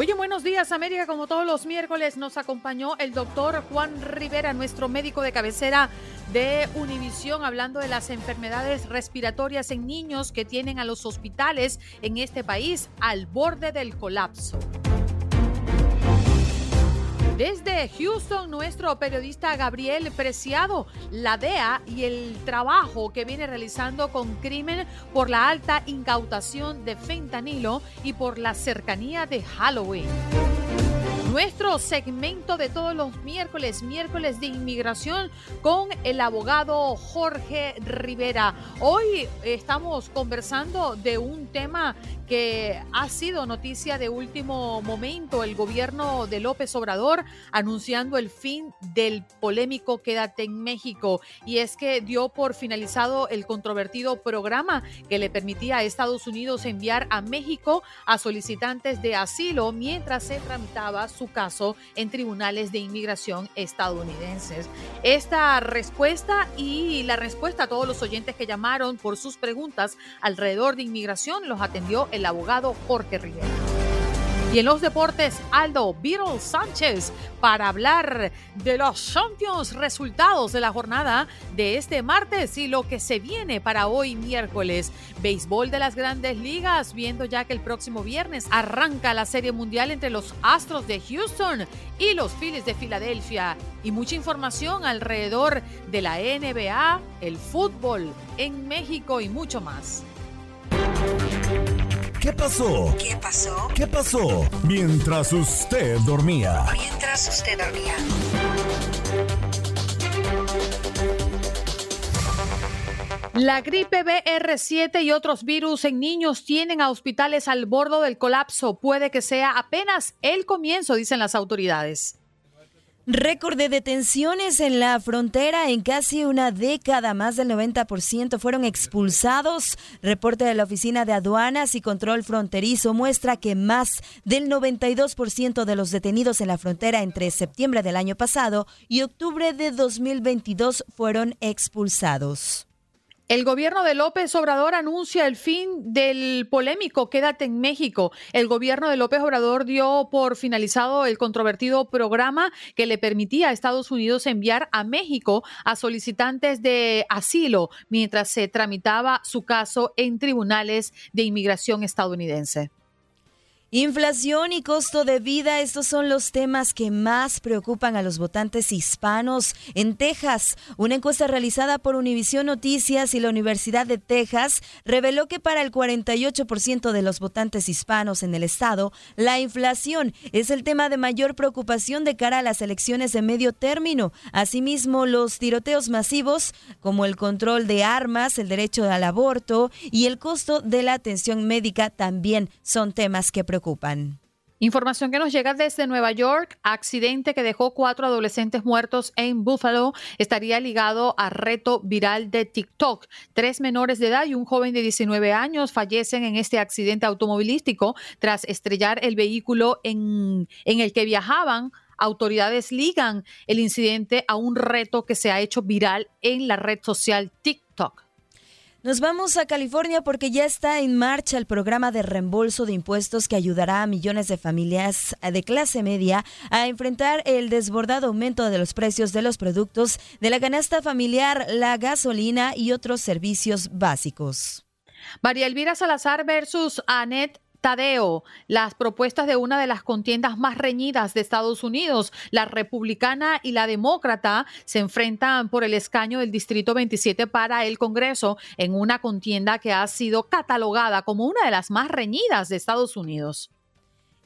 Hoy en Buenos Días América, como todos los miércoles, nos acompañó el doctor Juan Rivera, nuestro médico de cabecera de Univisión, hablando de las enfermedades respiratorias en niños que tienen a los hospitales en este país al borde del colapso. Desde Houston, nuestro periodista Gabriel Preciado, la DEA y el trabajo que viene realizando con crimen por la alta incautación de fentanilo y por la cercanía de Halloween. Nuestro segmento de todos los miércoles, miércoles de inmigración con el abogado Jorge Rivera. Hoy estamos conversando de un tema que ha sido noticia de último momento, el gobierno de López Obrador anunciando el fin del polémico Quédate en México. Y es que dio por finalizado el controvertido programa que le permitía a Estados Unidos enviar a México a solicitantes de asilo mientras se tramitaba su caso en tribunales de inmigración estadounidenses. Esta respuesta y la respuesta a todos los oyentes que llamaron por sus preguntas alrededor de inmigración los atendió el abogado Jorge Rivera. Y en los deportes, Aldo Beetle Sánchez para hablar de los Champions resultados de la jornada de este martes y lo que se viene para hoy miércoles. Béisbol de las grandes ligas, viendo ya que el próximo viernes arranca la Serie Mundial entre los Astros de Houston y los Phillies de Filadelfia. Y mucha información alrededor de la NBA, el fútbol en México y mucho más. ¿Qué pasó? ¿Qué pasó? ¿Qué pasó? Mientras usted dormía. Mientras usted dormía. La gripe BR7 y otros virus en niños tienen a hospitales al borde del colapso. Puede que sea apenas el comienzo, dicen las autoridades. Récord de detenciones en la frontera en casi una década. Más del 90% fueron expulsados. Reporte de la Oficina de Aduanas y Control Fronterizo muestra que más del 92% de los detenidos en la frontera entre septiembre del año pasado y octubre de 2022 fueron expulsados. El gobierno de López Obrador anuncia el fin del polémico Quédate en México. El gobierno de López Obrador dio por finalizado el controvertido programa que le permitía a Estados Unidos enviar a México a solicitantes de asilo mientras se tramitaba su caso en tribunales de inmigración estadounidense. Inflación y costo de vida, estos son los temas que más preocupan a los votantes hispanos. En Texas, una encuesta realizada por Univision Noticias y la Universidad de Texas reveló que para el 48% de los votantes hispanos en el estado, la inflación es el tema de mayor preocupación de cara a las elecciones de medio término. Asimismo, los tiroteos masivos, como el control de armas, el derecho al aborto y el costo de la atención médica también son temas que preocupan Información que nos llega desde Nueva York. Accidente que dejó cuatro adolescentes muertos en Buffalo estaría ligado a reto viral de TikTok. Tres menores de edad y un joven de 19 años fallecen en este accidente automovilístico tras estrellar el vehículo en el que viajaban. Autoridades ligan el incidente a un reto que se ha hecho viral en la red social TikTok. Nos vamos a California porque ya está en marcha el programa de reembolso de impuestos que ayudará a millones de familias de clase media a enfrentar el desbordado aumento de los precios de los productos de la canasta familiar, la gasolina y otros servicios básicos. María Elvira Salazar versus Annette Tadeo, las propuestas de una de las contiendas más reñidas de Estados Unidos, la republicana y la demócrata, se enfrentan por el escaño del Distrito 27 para el Congreso en una contienda que ha sido catalogada como una de las más reñidas de Estados Unidos.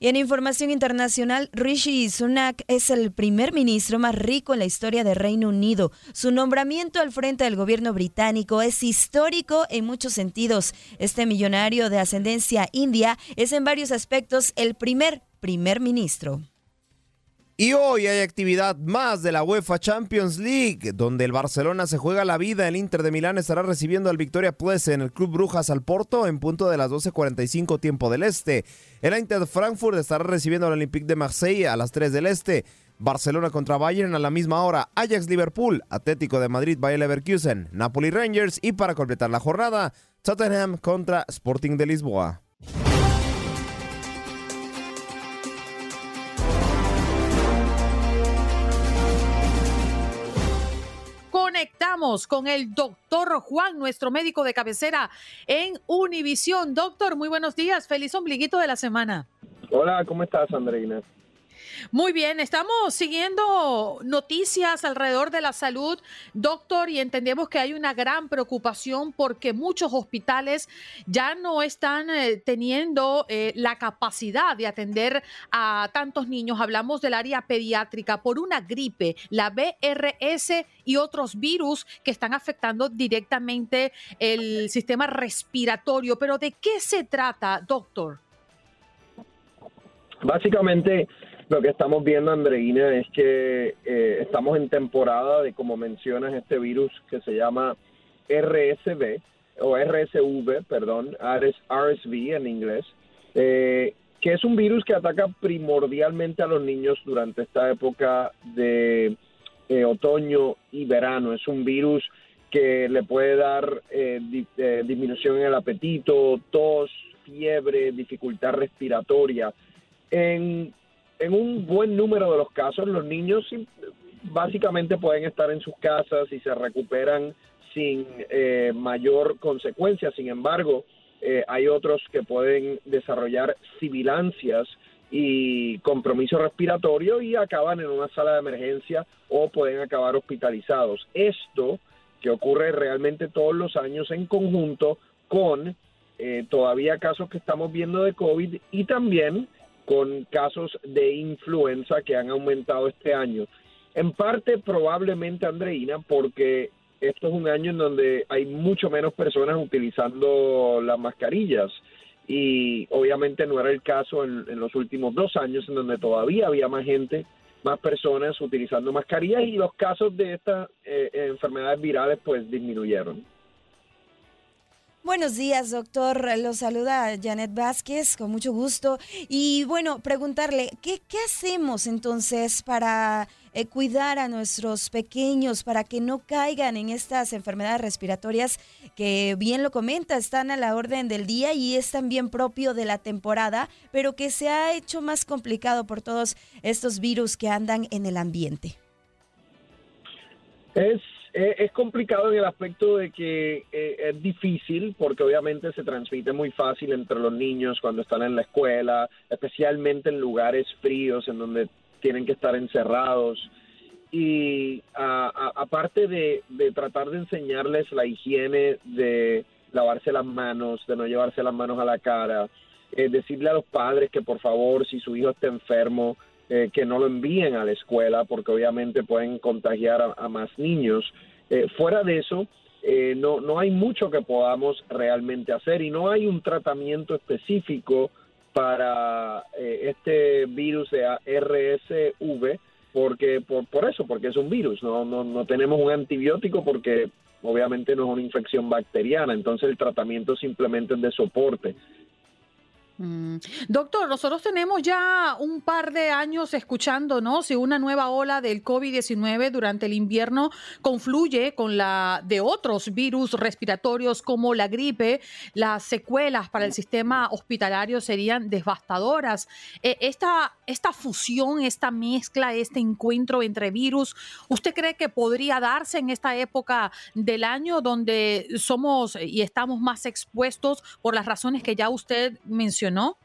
Y en información internacional, Rishi Sunak es el primer ministro más rico en la historia del Reino Unido. Su nombramiento al frente del gobierno británico es histórico en muchos sentidos. Este millonario de ascendencia india es en varios aspectos el primer primer ministro. Y hoy hay actividad más de la UEFA Champions League, donde el Barcelona se juega la vida. El Inter de Milán estará recibiendo al Victoria Plese en el Club Brujas al Porto en punto de las 12.45 tiempo del Este. El Inter Frankfurt estará recibiendo al Olympique de Marseille a las 3 del Este. Barcelona contra Bayern a la misma hora, Ajax Liverpool, Atlético de Madrid Bayer Leverkusen, Napoli Rangers y para completar la jornada, Tottenham contra Sporting de Lisboa. Conectamos con el doctor Juan, nuestro médico de cabecera en Univisión. Doctor, muy buenos días. Feliz ombliguito de la semana. Hola, ¿cómo estás, Andreina? Muy bien, estamos siguiendo noticias alrededor de la salud, doctor, y entendemos que hay una gran preocupación porque muchos hospitales ya no están eh, teniendo eh, la capacidad de atender a tantos niños. Hablamos del área pediátrica por una gripe, la BRS y otros virus que están afectando directamente el sistema respiratorio. Pero ¿de qué se trata, doctor? Básicamente, lo que estamos viendo, Andreina, es que eh, estamos en temporada de, como mencionas, este virus que se llama RSV, o RSV, perdón, RSV en inglés, eh, que es un virus que ataca primordialmente a los niños durante esta época de eh, otoño y verano. Es un virus que le puede dar disminución en el apetito, tos, fiebre, dificultad respiratoria. En en un buen número de los casos los niños básicamente pueden estar en sus casas y se recuperan sin eh, mayor consecuencia. Sin embargo, eh, hay otros que pueden desarrollar sibilancias y compromiso respiratorio y acaban en una sala de emergencia o pueden acabar hospitalizados. Esto que ocurre realmente todos los años en conjunto con eh, todavía casos que estamos viendo de COVID y también con casos de influenza que han aumentado este año. En parte probablemente, Andreina, porque esto es un año en donde hay mucho menos personas utilizando las mascarillas y obviamente no era el caso en, los últimos dos años en donde todavía había más gente, más personas utilizando mascarillas y los casos de estas eh, enfermedades virales pues disminuyeron. Buenos días, doctor. Lo saluda Janet Vázquez, con mucho gusto. Y bueno, preguntarle, ¿qué, qué hacemos entonces para eh, cuidar a nuestros pequeños, para que no caigan en estas enfermedades respiratorias que, bien lo comenta, están a la orden del día y es también propio de la temporada, pero que se ha hecho más complicado por todos estos virus que andan en el ambiente? Es es complicado en el aspecto de que eh, es difícil porque obviamente se transmite muy fácil entre los niños cuando están en la escuela, especialmente en lugares fríos en donde tienen que estar encerrados. Y aparte de, tratar de enseñarles la higiene de lavarse las manos, de no llevarse las manos a la cara, eh, decirle a los padres que por favor, si su hijo está enfermo, eh, que no lo envíen a la escuela porque obviamente pueden contagiar a, más niños. Eh, fuera de eso, eh, no, no hay mucho que podamos realmente hacer y no hay un tratamiento específico para este virus de RSV porque por, por eso, porque es un virus, no, no, no tenemos un antibiótico porque obviamente no es una infección bacteriana, entonces el tratamiento simplemente es de soporte. Mm. Doctor, nosotros tenemos ya un par de años escuchando, ¿no? Si una nueva ola del COVID-19 durante el invierno confluye con la de otros virus respiratorios como la gripe, las secuelas para el sistema hospitalario serían devastadoras. E, esta, esta fusión, esta mezcla, este encuentro entre virus, ¿usted cree que podría darse en esta época del año donde somos y estamos más expuestos por las razones que ya usted mencionó? ¿No?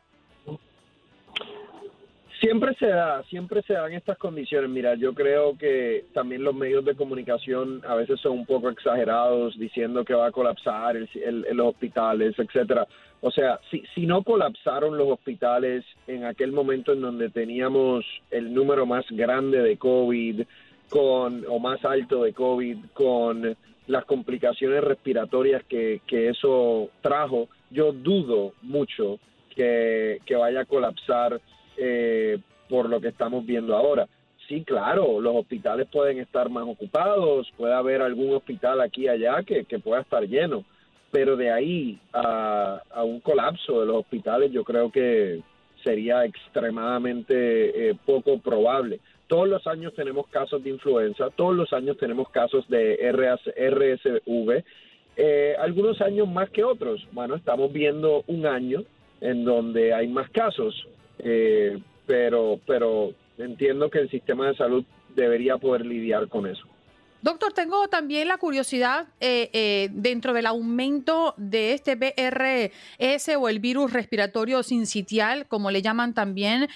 Siempre se da, siempre se dan estas condiciones. Mira, yo creo que también los medios de comunicación a veces son un poco exagerados diciendo que va a colapsar el, el, los hospitales, etcétera. O sea, si, si no colapsaron los hospitales en aquel momento en donde teníamos el número más grande de COVID, con o más alto de COVID, con las complicaciones respiratorias que, que eso trajo, yo dudo mucho que, que vaya a colapsar eh, por lo que estamos viendo ahora. Sí, claro, los hospitales pueden estar más ocupados, puede haber algún hospital aquí y allá que, pueda estar lleno, pero de ahí a, un colapso de los hospitales yo creo que sería extremadamente eh, poco probable. Todos los años tenemos casos de influenza, todos los años tenemos casos de RSV, eh, algunos años más que otros. Bueno, estamos viendo un año en donde hay más casos, eh, pero, pero entiendo que el sistema de salud debería poder lidiar con eso. Doctor, tengo también la curiosidad eh, eh, dentro del aumento de este BRS o el virus respiratorio sincitial, como le llaman también.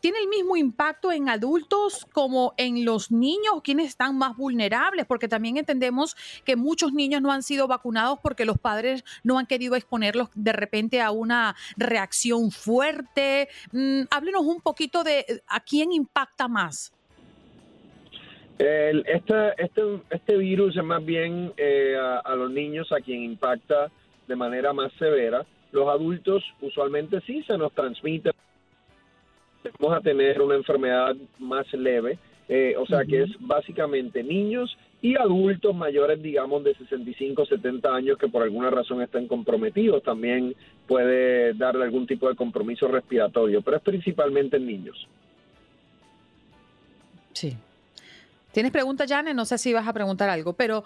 ¿Tiene el mismo impacto en adultos como en los niños, quienes están más vulnerables? Porque también entendemos que muchos niños no han sido vacunados porque los padres no han querido exponerlos de repente a una reacción fuerte. Mm, háblenos un poquito de a quién impacta más. El, este, este, este virus es más bien eh, a, los niños a quien impacta de manera más severa. Los adultos usualmente sí se nos transmite. Vamos a tener una enfermedad más leve, eh, o sea que es básicamente niños y adultos mayores, digamos, de 65, 70 años que por alguna razón estén comprometidos. También puede darle algún tipo de compromiso respiratorio, pero es principalmente en niños. Sí, ¿Tienes preguntas, Jane? No sé si vas a preguntar algo, pero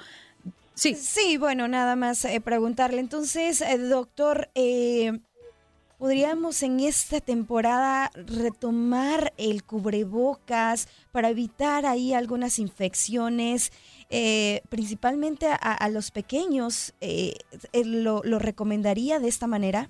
sí. Sí, bueno, nada más eh, preguntarle. Entonces, eh, doctor, eh, ¿podríamos en esta temporada retomar el cubrebocas para evitar ahí algunas infecciones? principalmente a, los pequeños, ¿lo, ¿lo recomendaría de esta manera?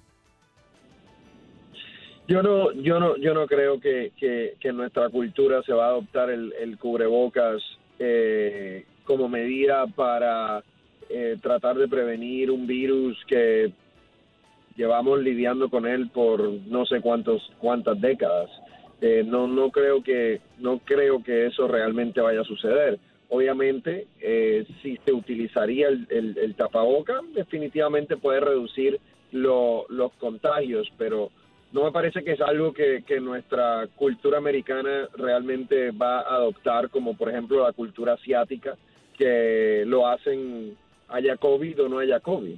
Yo no, yo no, yo no creo que, que, en nuestra cultura se va a adoptar el, el cubrebocas eh, como medida para eh, tratar de prevenir un virus que llevamos lidiando con él por no sé cuántos cuántas décadas. Eh, no no creo que no creo que eso realmente vaya a suceder. Obviamente, si se utilizaría el, el, el definitivamente puede reducir los contagios, pero no me parece que es algo que, que, nuestra cultura americana realmente va a adoptar, como por ejemplo la cultura asiática, que lo hacen haya COVID o no haya COVID.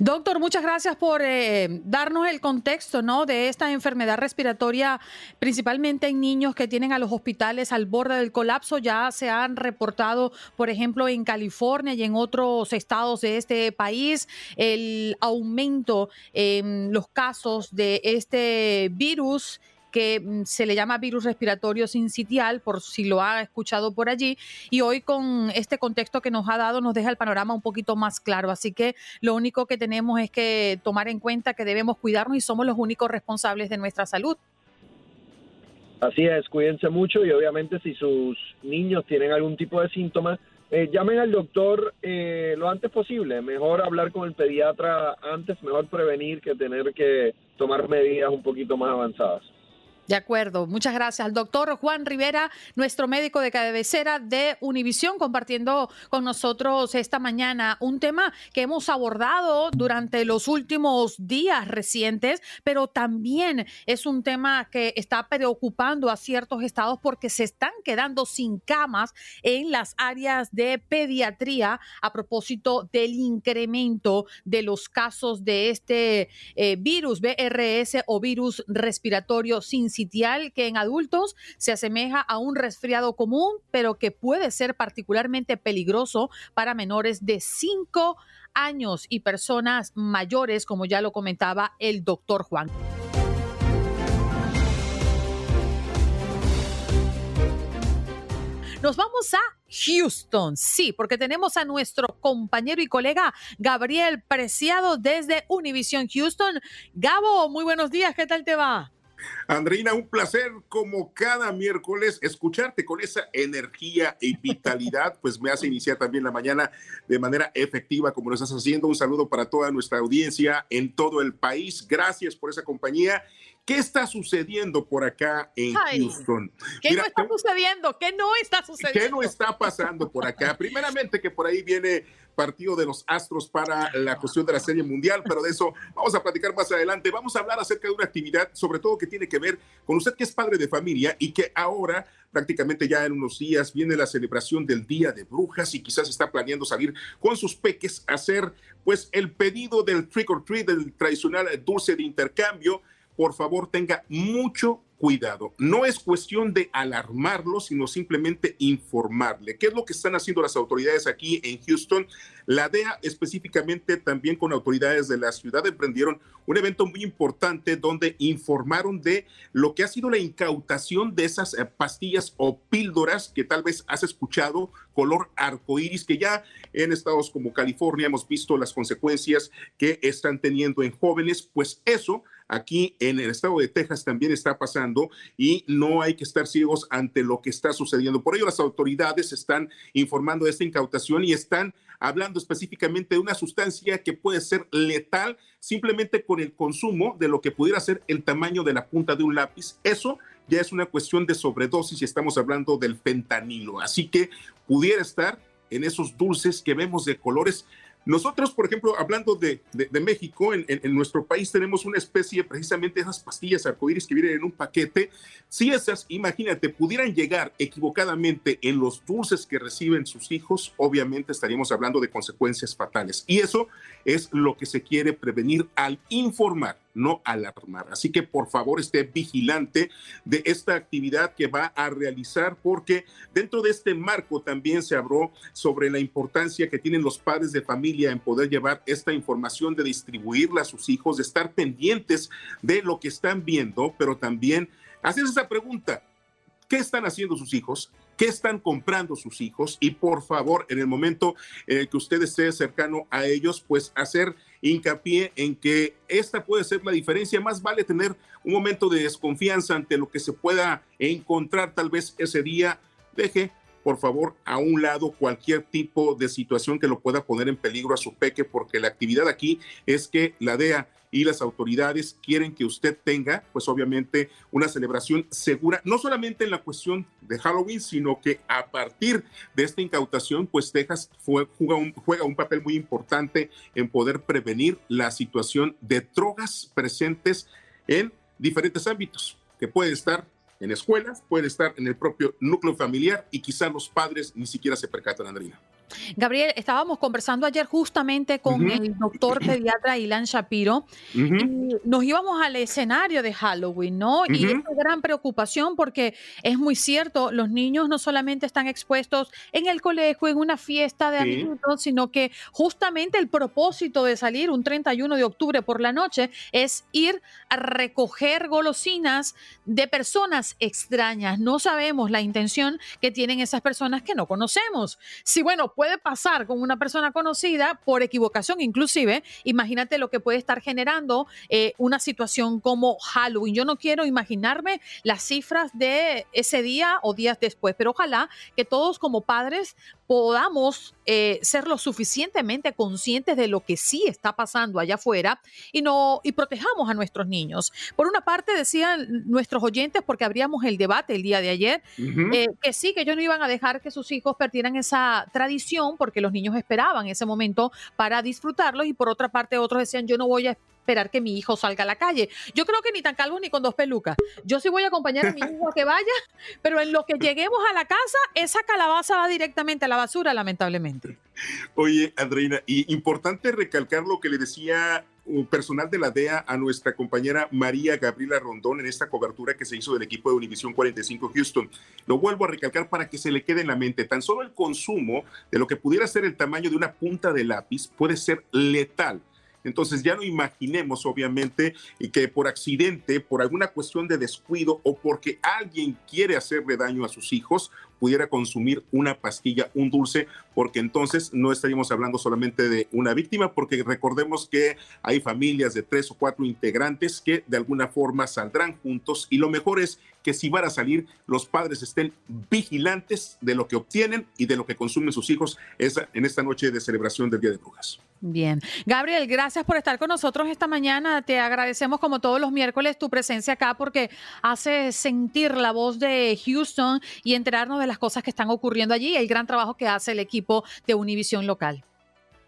Doctor, muchas gracias por eh, darnos el contexto ¿no? de esta enfermedad respiratoria, principalmente en niños que tienen a los hospitales al borde del colapso. Ya se han reportado, por ejemplo, en California y en otros estados de este país, el aumento en los casos de este virus que mm, se le llama virus respiratorio sincitial, por si lo ha escuchado por allí. Y hoy con este contexto que nos ha dado nos deja el panorama un poquito más claro. Así que lo único que tenemos es que tomar en cuenta que debemos cuidarnos y somos los únicos responsables de nuestra salud. Así es, cuídense mucho y obviamente si sus niños tienen algún tipo de síntomas, eh, llamen al doctor eh, lo antes posible. Mejor hablar con el pediatra antes, mejor prevenir que tener que tomar medidas un poquito más avanzadas. De acuerdo, muchas gracias al doctor Juan Rivera, nuestro médico de cabecera de Univisión, compartiendo con nosotros esta mañana un tema que hemos abordado durante los últimos días recientes, pero también es un tema que está preocupando a ciertos estados porque se están quedando sin camas en las áreas de pediatría a propósito del incremento de los casos de este eh, virus BRS o virus respiratorio sin que en adultos se asemeja a un resfriado común, pero que puede ser particularmente peligroso para menores de 5 años y personas mayores, como ya lo comentaba el doctor Juan. Nos vamos a Houston. Sí, porque tenemos a nuestro compañero y colega Gabriel Preciado desde Univision Houston. Gabo, muy buenos días, ¿qué tal te va? Andreina, un placer como cada miércoles escucharte con esa energía y vitalidad, pues me hace iniciar también la mañana de manera efectiva como lo estás haciendo. Un saludo para toda nuestra audiencia en todo el país. Gracias por esa compañía ¿Qué está sucediendo por acá en Houston? ¿Qué no está sucediendo? ¿Qué no está sucediendo? ¿Qué no está pasando por acá? Primeramente que por ahí viene partido de los Astros para la cuestión de la Serie Mundial, pero de eso vamos a platicar más adelante. Vamos a hablar acerca de una actividad, sobre todo que tiene que ver con usted que es padre de familia y que ahora prácticamente ya en unos días viene la celebración del Día de Brujas y quizás está planeando salir con sus peques a hacer pues el pedido del trick or treat, del tradicional dulce de intercambio por favor tenga mucho cuidado. No es cuestión de alarmarlo, sino simplemente informarle. ¿Qué es lo que están haciendo las autoridades aquí en Houston? La DEA específicamente también con autoridades de la ciudad emprendieron un evento muy importante donde informaron de lo que ha sido la incautación de esas eh, pastillas o píldoras que tal vez has escuchado color arcoíris, que ya en estados como California hemos visto las consecuencias que están teniendo en jóvenes, pues eso aquí en el estado de Texas también está pasando y no hay que estar ciegos ante lo que está sucediendo. Por ello, las autoridades están informando de esta incautación y están hablando específicamente de una sustancia que puede ser letal simplemente con el consumo de lo que pudiera ser el tamaño de la punta de un lápiz. Eso ya es una cuestión de sobredosis y estamos hablando del fentanilo. Así que pudiera estar en esos dulces que vemos de colores nosotros, por ejemplo, hablando de, México, en, nuestro país tenemos una especie precisamente de esas pastillas arcoíris que vienen en un paquete. Si esas, imagínate, pudieran llegar equivocadamente en los dulces que reciben sus hijos, obviamente estaríamos hablando de consecuencias fatales. Y eso es lo que se quiere prevenir al informar no alarmar. Así que por favor esté vigilante de esta actividad que va a realizar porque dentro de este marco también se habló sobre la importancia que tienen los padres de familia en poder llevar esta información, de distribuirla a sus hijos, de estar pendientes de lo que están viendo, pero también hacer esa pregunta, ¿qué están haciendo sus hijos? qué están comprando sus hijos y por favor, en el momento que usted esté cercano a ellos, pues hacer hincapié en que esta puede ser la diferencia. Más vale tener un momento de desconfianza ante lo que se pueda encontrar tal vez ese día. Deje, por favor, a un lado cualquier tipo de situación que lo pueda poner en peligro a su peque, porque la actividad aquí es que la DEA y las autoridades quieren que usted tenga, pues obviamente, una celebración segura, no solamente en la cuestión de Halloween, sino que a partir de esta incautación, pues Texas juega, un, juega un papel muy importante en poder prevenir la situación de drogas presentes en diferentes ámbitos, que puede estar en escuelas, puede estar en el propio núcleo familiar y quizás los padres ni siquiera se percatan, Andrina. Gabriel, estábamos conversando ayer justamente con el doctor pediatra Ilan Shapiro y nos íbamos al escenario de Halloween, ¿no? Y es una gran preocupación porque es muy cierto, los niños no solamente están expuestos en el colegio, en una fiesta de amigos, sino que justamente el propósito de salir un 31 de octubre por la noche es ir a recoger golosinas de personas extrañas. No sabemos la intención que tienen esas personas que no conocemos. Si, bueno, puede pasar con una persona conocida por equivocación inclusive, imagínate lo que puede estar generando eh, una situación como Halloween. Yo no quiero imaginarme las cifras de ese día o días después, pero ojalá que todos como padres podamos eh, ser lo suficientemente conscientes de lo que sí está pasando allá afuera y no y protejamos a nuestros niños. Por una parte decían nuestros oyentes porque abríamos el debate el día de ayer eh, que sí que ellos no iban a dejar que sus hijos perdieran esa tradición porque los niños esperaban ese momento para disfrutarlos y por otra parte otros decían yo no voy a esperar que mi hijo salga a la calle. Yo creo que ni tan calvo ni con dos pelucas. Yo sí voy a acompañar a mi hijo a que vaya, pero en lo que lleguemos a la casa, esa calabaza va directamente a la basura, lamentablemente. Oye, Andreina, y importante recalcar lo que le decía un personal de la DEA a nuestra compañera María Gabriela Rondón en esta cobertura que se hizo del equipo de Univisión 45 Houston. Lo vuelvo a recalcar para que se le quede en la mente. Tan solo el consumo de lo que pudiera ser el tamaño de una punta de lápiz puede ser letal entonces ya no imaginemos, obviamente, que por accidente, por alguna cuestión de descuido o porque alguien quiere hacerle daño a sus hijos, pudiera consumir una pastilla, un dulce, porque entonces no estaríamos hablando solamente de una víctima, porque recordemos que hay familias de tres o cuatro integrantes que de alguna forma saldrán juntos y lo mejor es que si van a salir, los padres estén vigilantes de lo que obtienen y de lo que consumen sus hijos en esta noche de celebración del Día de Brujas. Bien. Gabriel, gracias por estar con nosotros esta mañana. Te agradecemos como todos los miércoles tu presencia acá porque hace sentir la voz de Houston y enterarnos de las cosas que están ocurriendo allí y el gran trabajo que hace el equipo de Univisión Local.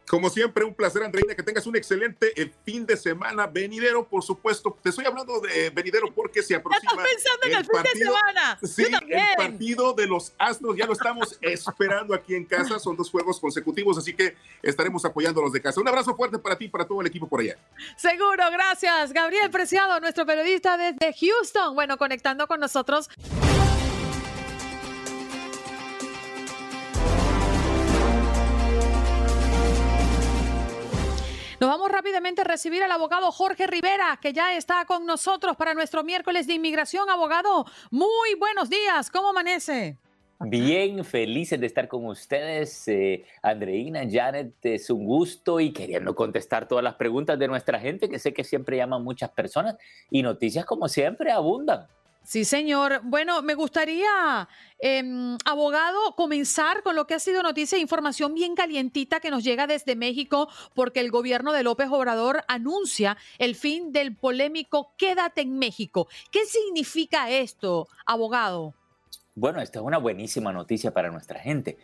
Como siempre, un placer, Andreina, que tengas un excelente eh, fin de semana venidero, por supuesto. Te estoy hablando de venidero porque se aproxima. pensando en el, fin de semana. Sí, el partido de los Astros ya lo estamos esperando aquí en casa. Son dos juegos consecutivos, así que estaremos apoyando a los de casa. Un abrazo fuerte para ti y para todo el equipo por allá. Seguro, gracias. Gabriel Preciado, nuestro periodista desde Houston. Bueno, conectando con nosotros. Nos vamos rápidamente a recibir al abogado Jorge Rivera, que ya está con nosotros para nuestro miércoles de inmigración. Abogado, muy buenos días. ¿Cómo amanece? Bien, felices de estar con ustedes, eh, Andreina, Janet, es un gusto y queriendo contestar todas las preguntas de nuestra gente, que sé que siempre llaman muchas personas y noticias como siempre abundan. Sí, señor. Bueno, me gustaría, em, abogado, comenzar con lo que ha sido noticia e información bien calientita que nos llega desde México, porque el gobierno de López Obrador anuncia el fin del polémico Quédate en México. ¿Qué significa esto, abogado? Bueno, esta es una buenísima noticia para nuestra gente,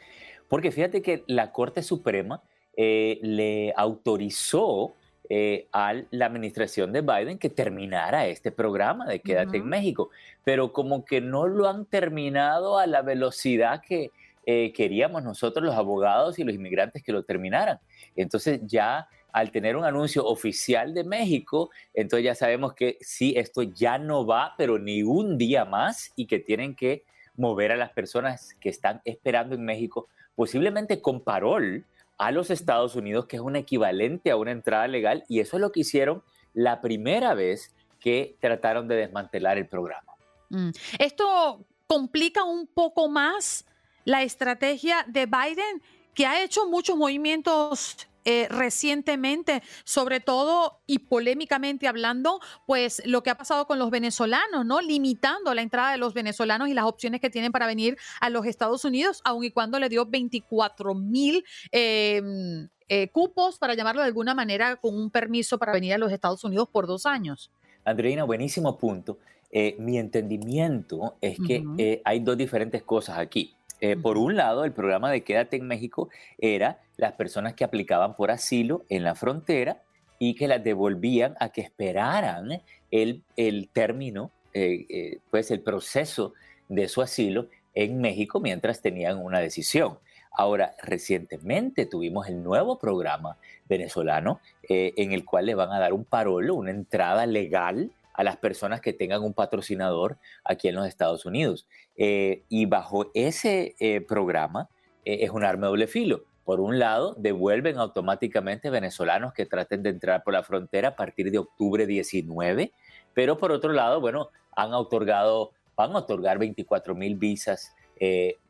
porque fíjate que la Corte Suprema eh, le autorizó eh, a la administración de Biden que terminara este programa de Quédate en México, pero como que no lo han terminado a la velocidad que eh, queríamos nosotros los abogados y los inmigrantes que lo terminaran. Entonces ya al tener un anuncio oficial de México, entonces ya sabemos que sí, esto ya no va, pero ni un día más y que tienen que mover a las personas que están esperando en México, posiblemente con parol, a los Estados Unidos, que es un equivalente a una entrada legal, y eso es lo que hicieron la primera vez que trataron de desmantelar el programa. Mm. Esto complica un poco más la estrategia de Biden, que ha hecho muchos movimientos eh, recientemente, sobre todo y polémicamente hablando, pues lo que ha pasado con los venezolanos, ¿no? Limitando la entrada de los venezolanos y las opciones que tienen para venir a los Estados Unidos, aun y cuando le dio 24 mil em, eh, cupos, para llamarlo de alguna manera, con un permiso para venir a los Estados Unidos por dos años. Andreina, buenísimo punto. Eh, mi entendimiento es que hay dos diferentes cosas aquí. Eh, por un lado, el programa de Quédate en México era las personas que aplicaban por asilo en la frontera y que las devolvían a que esperaran el, término, eh, eh, pues el proceso de su asilo en México mientras tenían una decisión. Ahora, recientemente tuvimos el nuevo programa venezolano en el cual le van a dar un parolo, una entrada legal a las personas que tengan un patrocinador aquí en los Estados Unidos. Eh, y bajo ese eh, programa eh, es un arma de doble filo. Por un lado, devuelven automáticamente venezolanos que traten de entrar por la frontera a partir de octubre 19, pero por otro lado, bueno, han otorgado, van a otorgar 24 mil visas,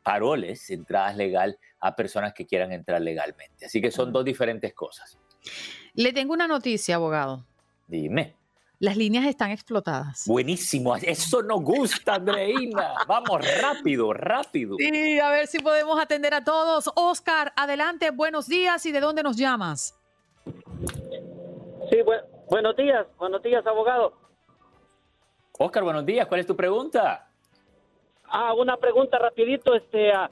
paroles, entradas legal a personas que quieran entrar legalmente. Así que son dos diferentes cosas. Le tengo una noticia, abogado. Dime. Las líneas están explotadas. Buenísimo, eso nos gusta, Andreina. Vamos, rápido, rápido. Sí, a ver si podemos atender a todos. Oscar, adelante, buenos días y de dónde nos llamas. Sí, buenos días, buenos días, abogado. Oscar, buenos días, ¿cuál es tu pregunta? Ah, una pregunta rapidito, este, ah,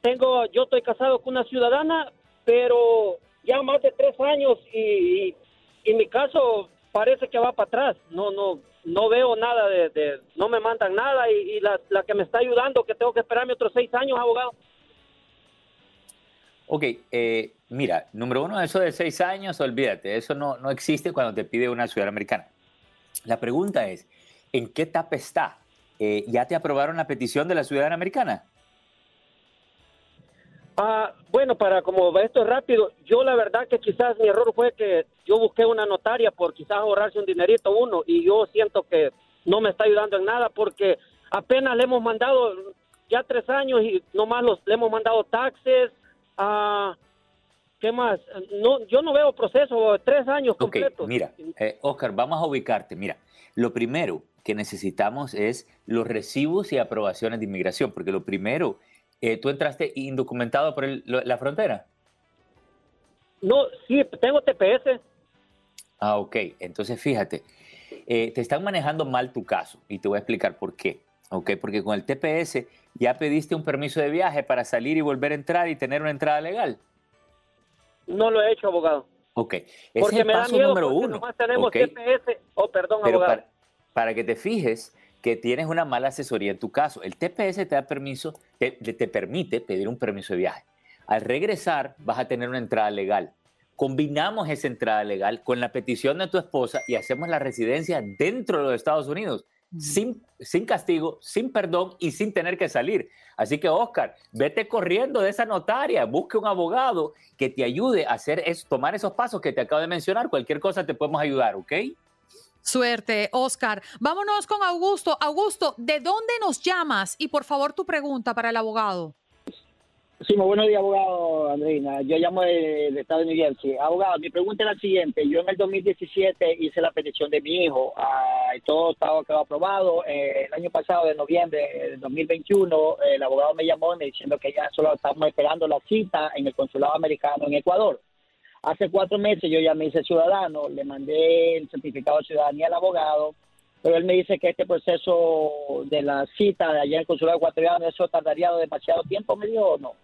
tengo, yo estoy casado con una ciudadana, pero ya más de tres años y, y en mi caso parece que va para atrás. No, no, no veo nada de, no me mandan nada y, la, que me está ayudando, que tengo que esperarme otros seis años, abogado. Ok, eh, mira, número uno, eso de seis años, olvídate, eso no, no existe cuando te pide una ciudad americana. La pregunta es, ¿en qué etapa está? Eh, ¿Ya te aprobaron la petición de la ciudadanía americana? Ah, bueno, para como esto es rápido, yo la verdad que quizás mi error fue que yo busqué una notaria por quizás ahorrarse un dinerito uno y yo siento que no me está ayudando en nada porque apenas le hemos mandado, ya tres años y nomás los, le hemos mandado taxes. ah, ¿Qué más? No, yo no veo proceso, tres años Ok, completos. mira, eh, Oscar, vamos a ubicarte. Mira, lo primero que necesitamos es los recibos y aprobaciones de inmigración, porque lo primero, eh, tú entraste indocumentado por el- la frontera. No, sí, tengo TPS. Ah, ok. Entonces, fíjate, eh, te están manejando mal tu caso y te voy a explicar por qué. Ok, porque con el TPS ya pediste un permiso de viaje para salir y volver a entrar y tener una entrada legal. No lo he hecho, abogado. Ok, ese es Porque el me da paso miedo número uno. nomás tenemos ok. TPS. Oh, perdón, Pero abogado. para, para que te fijes que tienes una mala asesoría en tu caso, el TPS te da permiso, te, te- te permite pedir un permiso de viaje. Al regresar vas a tener una entrada legal. Combinamos esa entrada legal con la petición de tu esposa y hacemos la residencia dentro de los Estados Unidos, sin, sin castigo, sin perdón y sin tener que salir. Así que, Oscar, vete corriendo de esa notaria, busque un abogado que te ayude a hacer eso, tomar esos pasos que te acabo de mencionar. Cualquier cosa te podemos ayudar, ¿ok? Suerte, Oscar. Vámonos con Augusto. Augusto, ¿de dónde nos llamas? Y por favor, tu pregunta para el abogado. Sí, muy buenos días, abogado Andreina. Yo llamo del estado de New Jersey. Abogado, mi pregunta es la siguiente. Yo en el 2017 hice la petición de mi hijo. ah, todo estaba quedó aprobado. Eh, el año pasado, de noviembre del 2021, el abogado me llamó me diciendo que ya solo estamos esperando la cita en el consulado americano en Ecuador. Hace cuatro meses yo ya me hice ciudadano, le mandé el certificado de ciudadanía al abogado, pero él me dice que este proceso de la cita de allá en el consulado ecuatoriano, eso tardaría demasiado tiempo, ¿me dijo o no?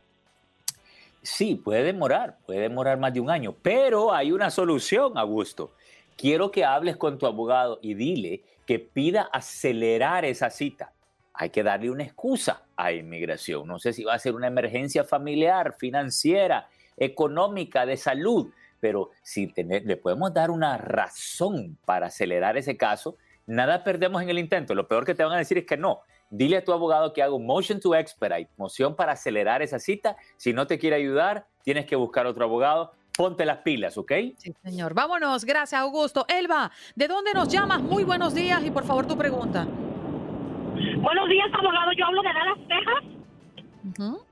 Sí, puede demorar, puede demorar más de un año, pero hay una solución, Augusto. Quiero que hables con tu abogado y dile que pida acelerar esa cita. Hay que darle una excusa a inmigración. No sé si va a ser una emergencia familiar, financiera, económica, de salud, pero si tener- le podemos dar una razón para acelerar ese caso, nada perdemos en el intento. Lo peor que te van a decir es que no. Dile a tu abogado que haga un motion to expedite, moción para acelerar esa cita. Si no te quiere ayudar, tienes que buscar otro abogado. Ponte las pilas, ¿ok? Sí, señor. Vámonos. Gracias, Augusto. Elba, ¿de dónde nos llamas? Muy buenos días y por favor tu pregunta. Buenos días, abogado. Yo hablo de Dallas, Texas.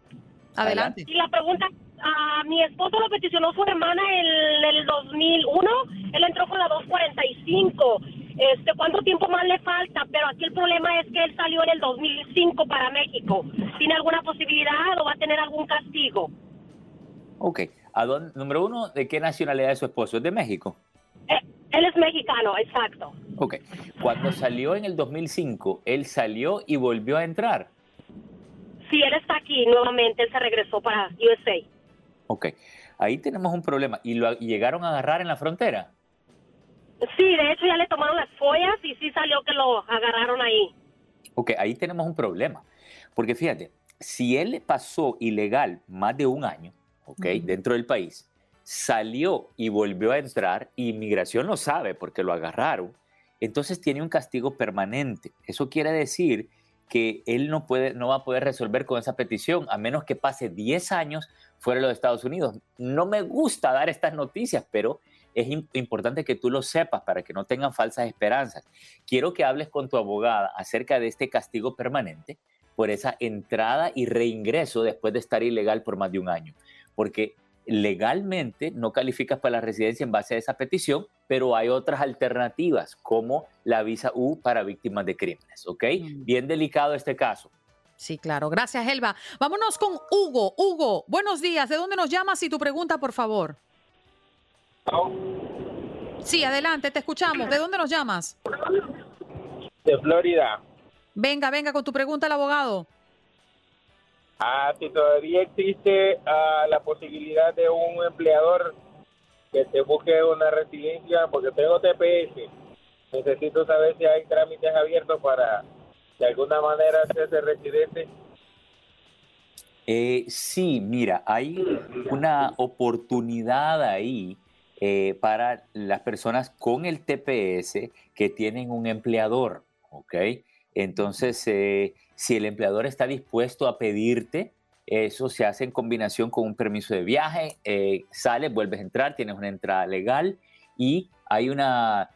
Adelante. Y la pregunta, a mi esposo lo peticionó su hermana en el 2001. Él entró con la 245. Este, ¿Cuánto tiempo más le falta? Pero aquí el problema es que él salió en el 2005 para México. ¿Tiene alguna posibilidad o va a tener algún castigo? Ok. ¿A dónde- número uno, ¿de qué nacionalidad es su esposo? ¿Es de México? Él es mexicano, exacto. Ok. Cuando salió en el 2005, él salió y volvió a entrar. Sí, él está aquí nuevamente. Él se regresó para USA. Ok. Ahí tenemos un problema. ¿Y lo y llegaron a agarrar en la frontera? Sí, de hecho ya le tomaron las follas y sí salió que lo agarraron ahí. Ok, ahí tenemos un problema. Porque fíjate, si él pasó ilegal más de un año, ok, dentro del país, salió y volvió a entrar, y inmigración lo sabe porque lo agarraron, entonces tiene un castigo permanente. Eso quiere decir que él no, puede, no va a poder resolver con esa petición a menos que pase 10 años fuera de los Estados Unidos. No me gusta dar estas noticias, pero es im- importante que tú lo sepas para que no tengan falsas esperanzas. Quiero que hables con tu abogada acerca de este castigo permanente por esa entrada y reingreso después de estar ilegal por más de un año, porque legalmente no calificas para la residencia en base a esa petición, pero hay otras alternativas como la visa U para víctimas de crímenes, ¿ok? Bien delicado este caso. Sí, claro. Gracias, Elba. Vámonos con Hugo. Hugo, buenos días. ¿De dónde nos llamas y tu pregunta, por favor? Sí, adelante, te escuchamos. ¿De dónde nos llamas? de Florida. Venga, venga con tu pregunta al abogado. Ah, si todavía existe ah, la posibilidad de un empleador que te busque una residencia, porque tengo TPS, necesito saber si hay trámites abiertos para de alguna manera hacerse residente. Eh, sí, mira, hay una oportunidad ahí eh, para las personas con el TPS que tienen un empleador, ¿ok? Entonces, eh, si el empleador está dispuesto a pedirte, eso se hace en combinación con un permiso de viaje, sales, vuelves a entrar, tienes una entrada legal y hay una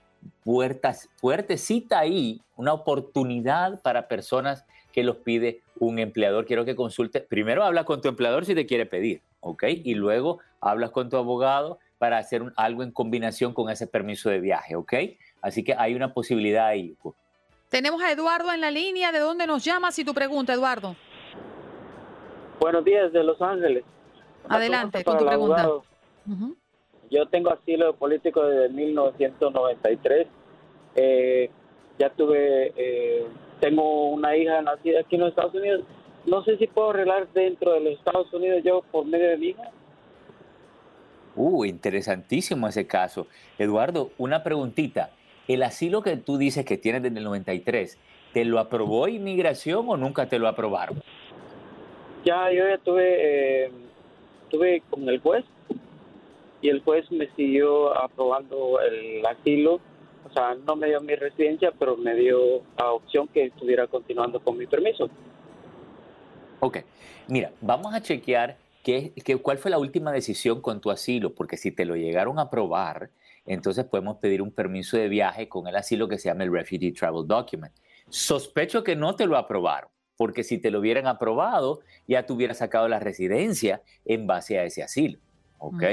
puerta, fuertecita ahí, una oportunidad para personas que los pide un empleador. Quiero que consulte, primero habla con tu empleador si te quiere pedir, ¿ok? Y luego hablas con tu abogado para hacer algo en combinación con ese permiso de viaje, ¿ok? Así que hay una posibilidad ahí. Tenemos a Eduardo en la línea. ¿De dónde nos llamas y tu pregunta, Eduardo? Buenos días, de Los Ángeles. Adelante con tu pregunta. Yo tengo asilo político desde 1993. Eh, ya tuve, eh, tengo una hija nacida aquí en los Estados Unidos. No sé si puedo arreglar dentro de los Estados Unidos yo por medio de mi hija. Uh, interesantísimo ese caso. Eduardo, una preguntita. El asilo que tú dices que tienes desde el 93, ¿te lo aprobó inmigración o nunca te lo aprobaron? Ya, yo ya tuve, eh, tuve con el juez y el juez me siguió aprobando el asilo. O sea, no me dio mi residencia, pero me dio la opción que estuviera continuando con mi permiso. Ok, mira, vamos a chequear qué, qué, cuál fue la última decisión con tu asilo, porque si te lo llegaron a aprobar, entonces podemos pedir un permiso de viaje con el asilo que se llama el Refugee Travel Document. Sospecho que no te lo aprobaron, porque si te lo hubieran aprobado, ya te hubieras sacado la residencia en base a ese asilo. ¿Ok?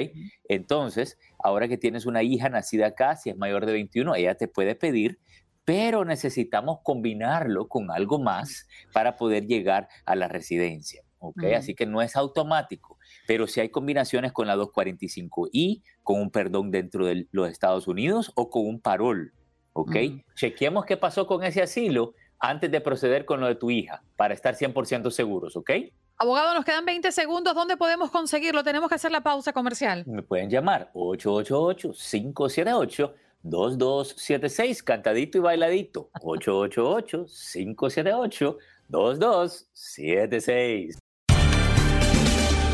Entonces, ahora que tienes una hija nacida acá, si es mayor de 21, ella te puede pedir, pero necesitamos combinarlo con algo más para poder llegar a la residencia, ¿ok? Así que no es automático, pero si hay combinaciones con la 245I, con un perdón dentro de los Estados Unidos o con un parol, ¿ok? Chequeemos qué pasó con ese asilo antes de proceder con lo de tu hija, para estar 100% seguros, ¿ok? Abogado, nos quedan 20 segundos. ¿Dónde podemos conseguirlo? Tenemos que hacer la pausa comercial. Me pueden llamar 888-578-2276, cantadito y bailadito. 888-578-2276.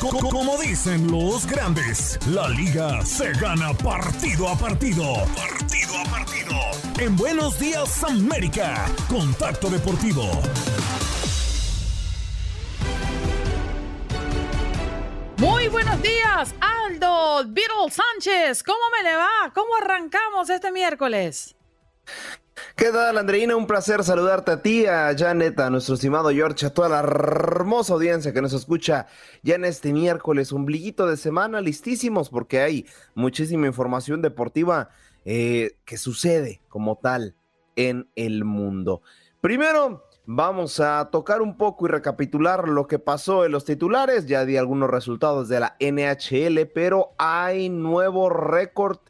Como dicen los grandes, la liga se gana partido a partido. Partido a partido. En Buenos Días América, Contacto Deportivo. Muy buenos días, Aldo Beetle Sánchez. ¿Cómo me le va? ¿Cómo arrancamos este miércoles? ¿Qué tal, Andreina? Un placer saludarte a ti, a Janet, a nuestro estimado George, a toda la hermosa audiencia que nos escucha ya en este miércoles, ombliguito de semana, listísimos porque hay muchísima información deportiva eh, que sucede como tal en el mundo. Primero, vamos a tocar un poco y recapitular lo que pasó en los titulares. Ya di algunos resultados de la NHL, pero hay nuevo récord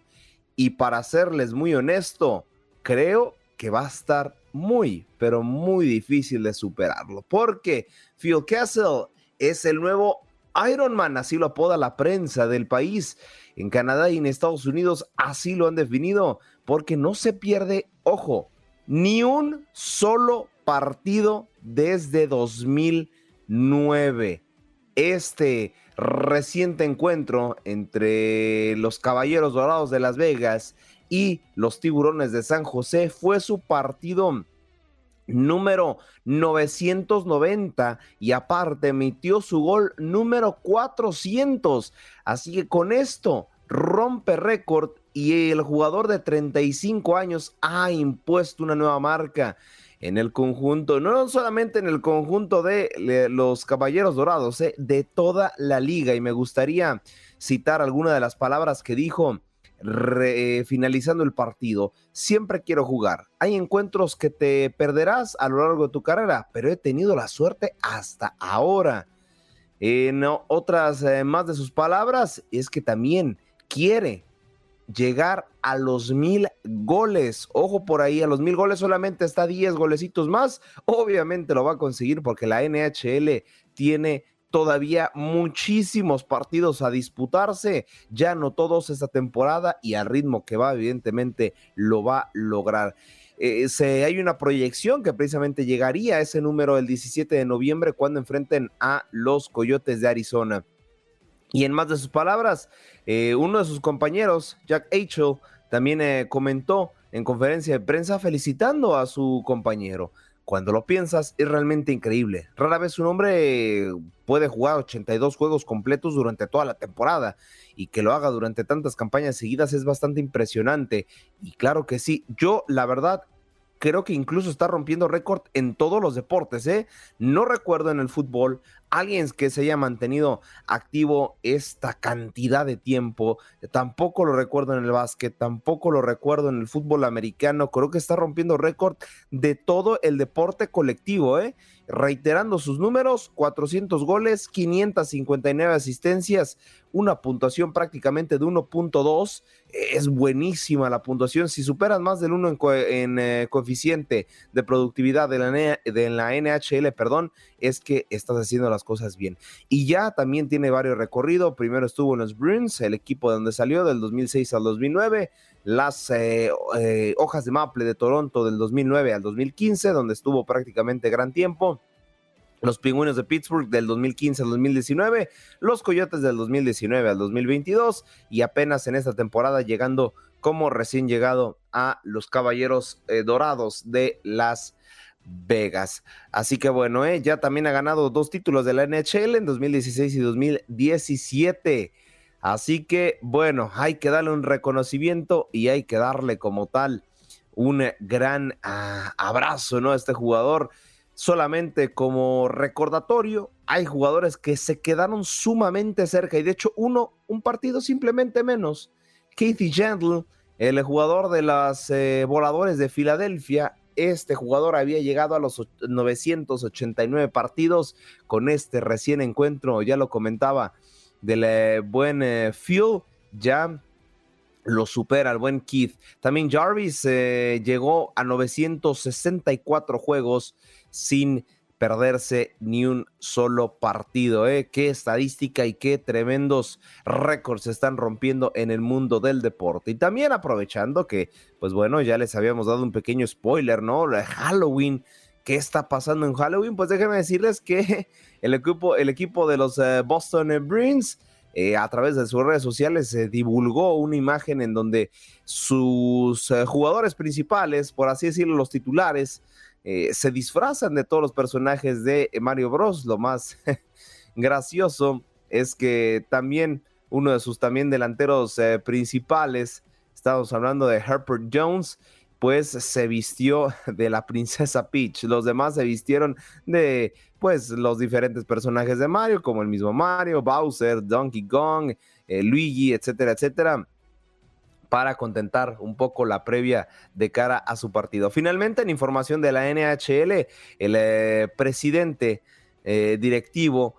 y para serles muy honesto, creo que va a estar muy, pero muy difícil de superarlo, porque Phil Castle es el nuevo Ironman, así lo apoda la prensa del país. En Canadá y en Estados Unidos así lo han definido, porque no se pierde, ojo, ni un solo partido desde 2009. Este reciente encuentro entre los Caballeros Dorados de Las Vegas y los Tiburones de San José fue su partido número 990 y aparte emitió su gol número 400. Así que con esto rompe récord y el jugador de 35 años ha impuesto una nueva marca en el conjunto, no solamente en el conjunto de los Caballeros Dorados, eh, de toda la liga. Y me gustaría citar alguna de las palabras que dijo finalizando el partido. Siempre quiero jugar. Hay encuentros que te perderás a lo largo de tu carrera, pero he tenido la suerte hasta ahora. En otras eh, más de sus palabras es que también quiere llegar a los mil goles. Ojo por ahí, a los mil goles solamente está 10 golecitos más. Obviamente lo va a conseguir porque la NHL tiene todavía muchísimos partidos a disputarse, ya no todos esta temporada y al ritmo que va, evidentemente lo va a lograr. Eh, se, hay una proyección que precisamente llegaría a ese número el 17 de noviembre cuando enfrenten a los Coyotes de Arizona. Y en más de sus palabras, eh, uno de sus compañeros, Jack Eichel, también eh, comentó en conferencia de prensa felicitando a su compañero. Cuando lo piensas, es realmente increíble. Rara vez un hombre puede jugar 82 juegos completos durante toda la temporada y que lo haga durante tantas campañas seguidas es bastante impresionante. Y claro que sí, yo la verdad creo que incluso está rompiendo récord en todos los deportes. ¿eh? No recuerdo en el fútbol alguien que se haya mantenido activo esta cantidad de tiempo. Tampoco lo recuerdo en el básquet, tampoco lo recuerdo en el fútbol americano. Creo que está rompiendo récord de todo el deporte colectivo. ¿eh? Reiterando sus números, 400 goles, 559 asistencias, una puntuación prácticamente de 1.2. Es buenísima la puntuación. Si superas más del 1 en, eh, coeficiente de productividad de la, de la NHL, perdón, es que estás haciendo las cosas bien. Y ya también tiene varios recorridos. Primero estuvo en los Bruins, el equipo de donde salió del 2006 al 2009. Las eh, eh, hojas de Maple de Toronto del 2009 al 2015, donde estuvo prácticamente gran tiempo los Pingüinos de Pittsburgh del 2015 al 2019, los Coyotes del 2019 al 2022 y apenas en esta temporada llegando como recién llegado a los Caballeros eh, Dorados de Las Vegas. Así que bueno, eh, ya también ha ganado dos títulos de la NHL en 2016 y 2017. Así que bueno, hay que darle un reconocimiento y hay que darle como tal un gran ah, abrazo ¿no? a este jugador solamente como recordatorio, hay jugadores que se quedaron sumamente cerca y de hecho uno, un partido simplemente menos. Keith Gentle, el jugador de los eh, voladores de Filadelfia, este jugador había llegado a los 989 partidos con este recién encuentro, ya lo comentaba, del eh, buen eh, ya lo supera el buen Keith. También Jarvis llegó a 964 juegos sin perderse ni un solo partido. ¿eh? Qué estadística y qué tremendos récords se están rompiendo en el mundo del deporte. Y también aprovechando que, pues bueno, ya les habíamos dado un pequeño spoiler, ¿no? Halloween. ¿Qué está pasando en Halloween? Pues déjenme decirles que el equipo, el equipo de los eh, Boston Bruins eh, a través de sus redes sociales se divulgó una imagen en donde sus eh, jugadores principales, por así decirlo, los titulares, eh, se disfrazan de todos los personajes de Mario Bros. Lo más gracioso es que también uno de sus también delanteros eh, principales, estamos hablando de Harper Jones, pues se vistió de la princesa Peach. Los demás se vistieron de pues los diferentes personajes de Mario, como el mismo Mario, Bowser, Donkey Kong, eh, Luigi, etcétera, etcétera para contentar un poco la previa de cara a su partido. Finalmente, en información de la NHL, el eh, presidente eh, directivo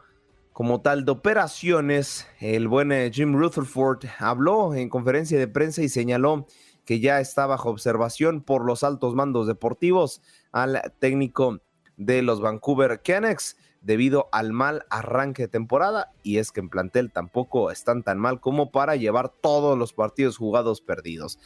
como tal de operaciones, el buen eh, Jim Rutherford, habló en conferencia de prensa y señaló que ya está bajo observación por los altos mandos deportivos al técnico de los Vancouver Canucks debido al mal arranque de temporada y es que en plantel tampoco están tan mal como para llevar todos los partidos jugados perdidos.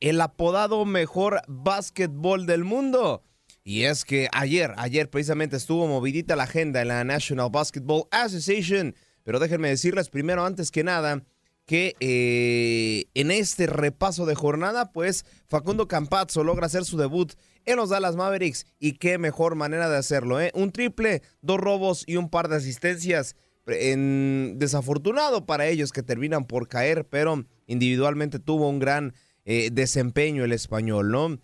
El apodado mejor básquetbol del mundo. Y es que ayer, ayer precisamente estuvo movidita la agenda en la National Basketball Association. Pero déjenme decirles primero, antes que nada, que eh, en este repaso de jornada, pues Facundo Campazzo logra hacer su debut en los Dallas Mavericks y qué mejor manera de hacerlo, ¿eh? Un triple, dos robos y un par de asistencias. En, desafortunado para ellos que terminan por caer, pero individualmente tuvo un gran eh, desempeño el español, ¿no?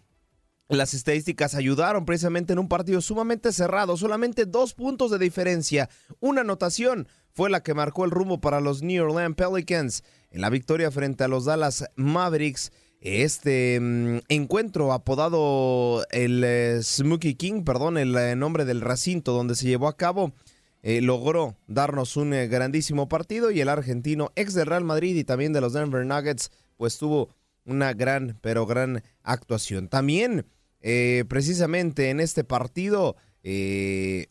Las estadísticas ayudaron precisamente en un partido sumamente cerrado, solamente dos puntos de diferencia, una anotación fue la que marcó el rumbo para los New Orleans Pelicans en la victoria frente a los Dallas Mavericks. Este mm, encuentro apodado el eh, Smokey King, perdón, el eh, nombre del recinto donde se llevó a cabo, eh, logró darnos un grandísimo partido y el argentino ex del Real Madrid y también de los Denver Nuggets, pues tuvo una gran, pero gran actuación. También, precisamente en este partido, se,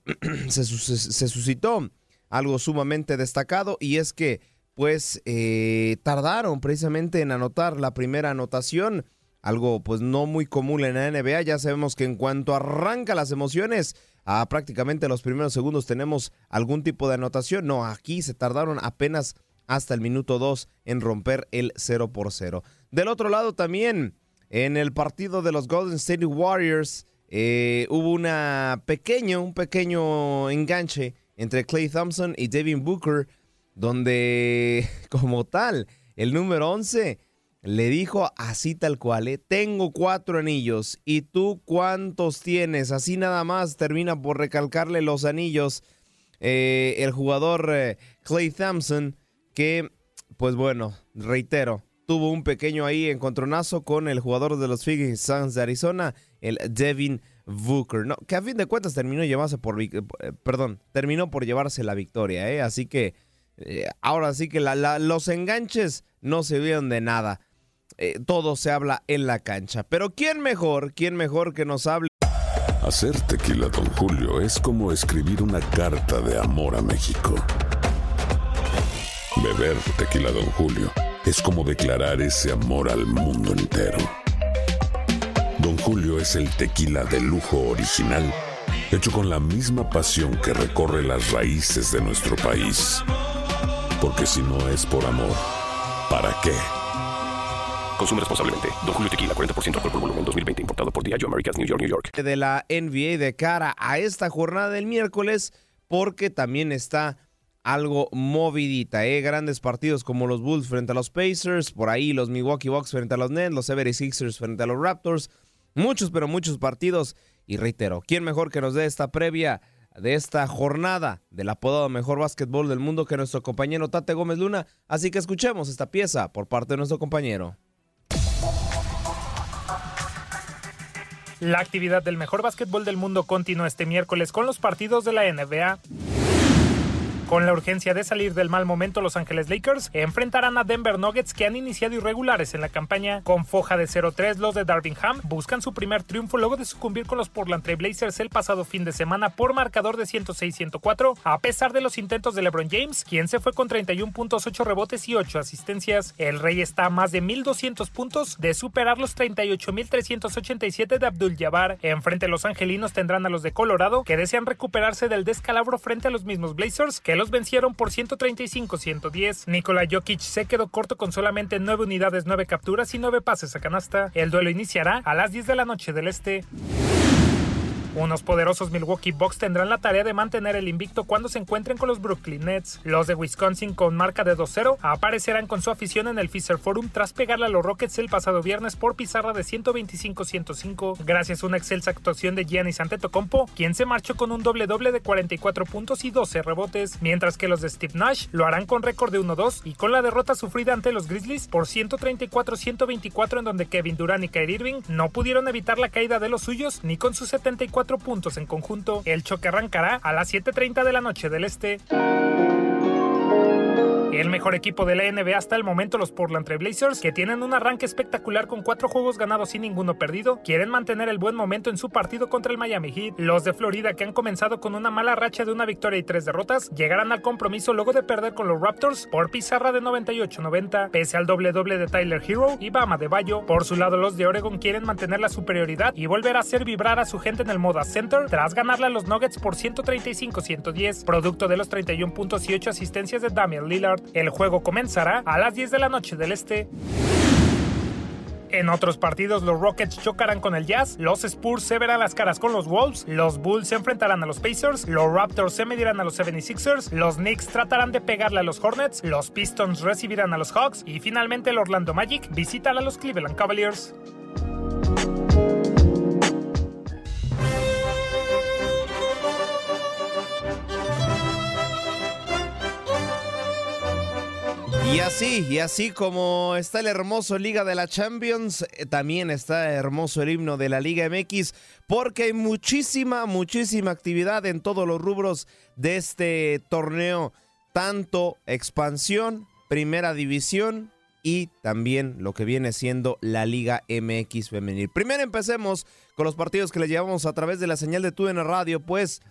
se suscitó algo sumamente destacado y es que pues eh, tardaron precisamente en anotar la primera anotación, algo pues no muy común en la NBA, ya sabemos que en cuanto arranca las emociones, a prácticamente los primeros segundos tenemos algún tipo de anotación, no, aquí se tardaron apenas hasta el minuto 2 en romper el 0 por 0. Del otro lado también, en el partido de los Golden State Warriors, eh, hubo una pequeño, un pequeño enganche entre Clay Thompson y Devin Booker, donde como tal, el número 11 le dijo así tal cual, ¿eh? tengo cuatro anillos y tú cuántos tienes, así nada más termina por recalcarle los anillos eh, el jugador eh, Clay Thompson, que pues bueno, reitero, tuvo un pequeño ahí encontronazo con el jugador de los Phoenix Suns de Arizona, el Devin Booker, no, que a fin de cuentas terminó por, perdón, terminó por llevarse la victoria, ¿eh? así que ahora sí que los enganches no se vieron de nada. Eh, todo se habla en la cancha. Pero ¿quién mejor? ¿Quién mejor que nos hable? Hacer tequila, don Julio, es como escribir una carta de amor a México. Beber tequila, don Julio, es como declarar ese amor al mundo entero. Don Julio es el tequila de lujo original, hecho con la misma pasión que recorre las raíces de nuestro país. Porque si no es por amor, ¿para qué? Consume responsablemente. Don Julio Tequila, 40% alcohol por volumen, 2020. Importado por Diageo Americas, New York, New York. De la NBA de cara a esta jornada del miércoles, porque también está algo movidita, ¿eh? Grandes partidos como los Bulls frente a los Pacers, por ahí los Milwaukee Bucks frente a los Nets, los 76ers frente a los Raptors. Muchos, pero muchos partidos. Y reitero, ¿quién mejor que nos dé esta previa de esta jornada del apodado mejor básquetbol del mundo que nuestro compañero Tate Gómez Luna? Así que escuchemos esta pieza por parte de nuestro compañero. La actividad del mejor básquetbol del mundo continúa este miércoles con los partidos de la NBA. Con la urgencia de salir del mal momento, Los Ángeles Lakers enfrentarán a Denver Nuggets que han iniciado irregulares en la campaña. Con foja de 0-3, los de Darvingham buscan su primer triunfo luego de sucumbir con los Portland Trail Blazers el pasado fin de semana por marcador de 106-104, a pesar de los intentos de LeBron James, quien se fue con 31 puntos, 8 rebotes y 8 asistencias. El Rey está a más de 1.200 puntos de superar los 38.387 de Abdul Jabbar. Enfrente los angelinos tendrán a los de Colorado que desean recuperarse del descalabro frente a los mismos Blazers que los vencieron por 135-110. Nikola Jokic se quedó corto con solamente 9 unidades, 9 capturas y 9 pases a canasta. El duelo iniciará a las 10 de la noche del este. Unos poderosos Milwaukee Bucks tendrán la tarea de mantener el invicto cuando se encuentren con los Brooklyn Nets. Los de Wisconsin, con marca de 2-0, aparecerán con su afición en el Fisher Forum tras pegarle a los Rockets el pasado viernes por pizarra de 125-105, gracias a una excelsa actuación de Giannis Antetokounmpo, quien se marchó con un doble-doble de 44 puntos y 12 rebotes, mientras que los de Steve Nash lo harán con récord de 1-2 y con la derrota sufrida ante los Grizzlies por 134-124 en donde Kevin Durant y Kyrie Irving no pudieron evitar la caída de los suyos ni con sus 74 puntos en conjunto. El choque arrancará a las 7.30 de la noche del este. El mejor equipo de la NBA hasta el momento, los Portland Trail Blazers, que tienen un arranque espectacular con cuatro juegos ganados y ninguno perdido, quieren mantener el buen momento en su partido contra el Miami Heat. Los de Florida, que han comenzado con una mala racha de una victoria y tres derrotas, llegarán al compromiso luego de perder con los Raptors por pizarra de 98-90, pese al doble doble de Tyler Hero y Bama de Bayo. Por su lado, los de Oregon quieren mantener la superioridad y volver a hacer vibrar a su gente en el Moda Center tras ganarle a los Nuggets por 135-110, producto de los 31 puntos y 8 asistencias de Damian Lillard. El juego comenzará a las 10 de la noche del este. En otros partidos, los Rockets chocarán con el Jazz, los Spurs se verán las caras con los Wolves, los Bulls se enfrentarán a los Pacers, los Raptors se medirán a los 76ers, los Knicks tratarán de pegarle a los Hornets, los Pistons recibirán a los Hawks y finalmente el Orlando Magic visitará a los Cleveland Cavaliers. Y así, y así como está el hermoso Liga de la Champions, eh, también está hermoso el himno de la Liga MX, porque hay muchísima, muchísima actividad en todos los rubros de este torneo, tanto expansión, primera división y también lo que viene siendo la Liga MX femenil. Primero empecemos con los partidos que le llevamos a través de la señal de TUDN Radio, pues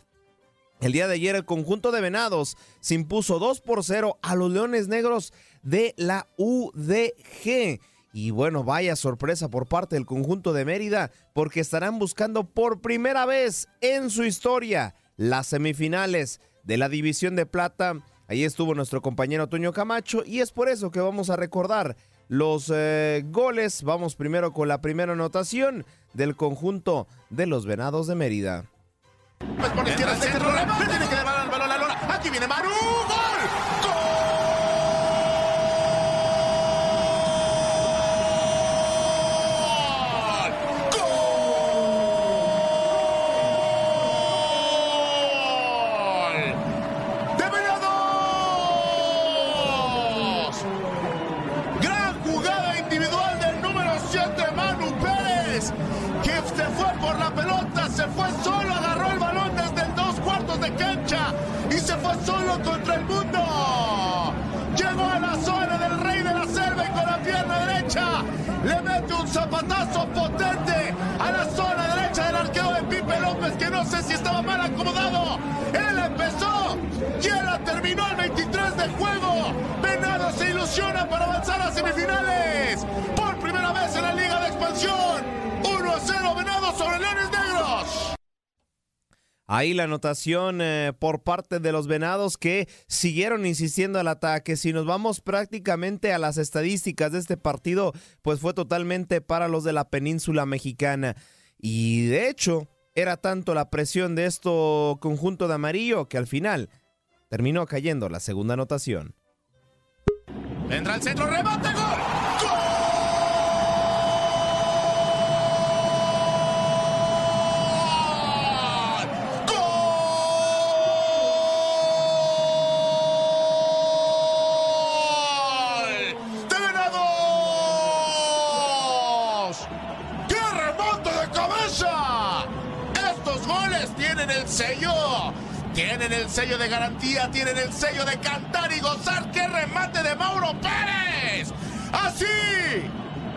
el día de ayer el conjunto de Venados se impuso 2 por 0 a los Leones Negros de la UDG. Y bueno, vaya sorpresa por parte del conjunto de Mérida porque estarán buscando por primera vez en su historia las semifinales de la División de Plata Ahí estuvo nuestro compañero Toño Camacho y es por eso que vamos a recordar los eh, goles. Vamos primero con la primera anotación del conjunto de los Venados de Mérida. Pues por izquierda, centro, tiene que el balón a la Aquí viene Maru. contra Que no sé si estaba mal acomodado. Él empezó y la terminó el 23 de juego. Venado se ilusiona para avanzar a semifinales. Por primera vez en la Liga de Expansión. 1 a 0 Venado sobre Leones Negros. Ahí la anotación eh, por parte de los venados que siguieron insistiendo al ataque. Si nos vamos prácticamente a las estadísticas de este partido, pues fue totalmente para los de la península mexicana. Y de hecho, era tanto la presión de esto conjunto de amarillo que al final terminó cayendo la segunda anotación. Entra el centro, remate, gol. Sello. Tienen el sello de garantía, tienen el sello de cantar y gozar. ¡Qué remate de Mauro Pérez! Así,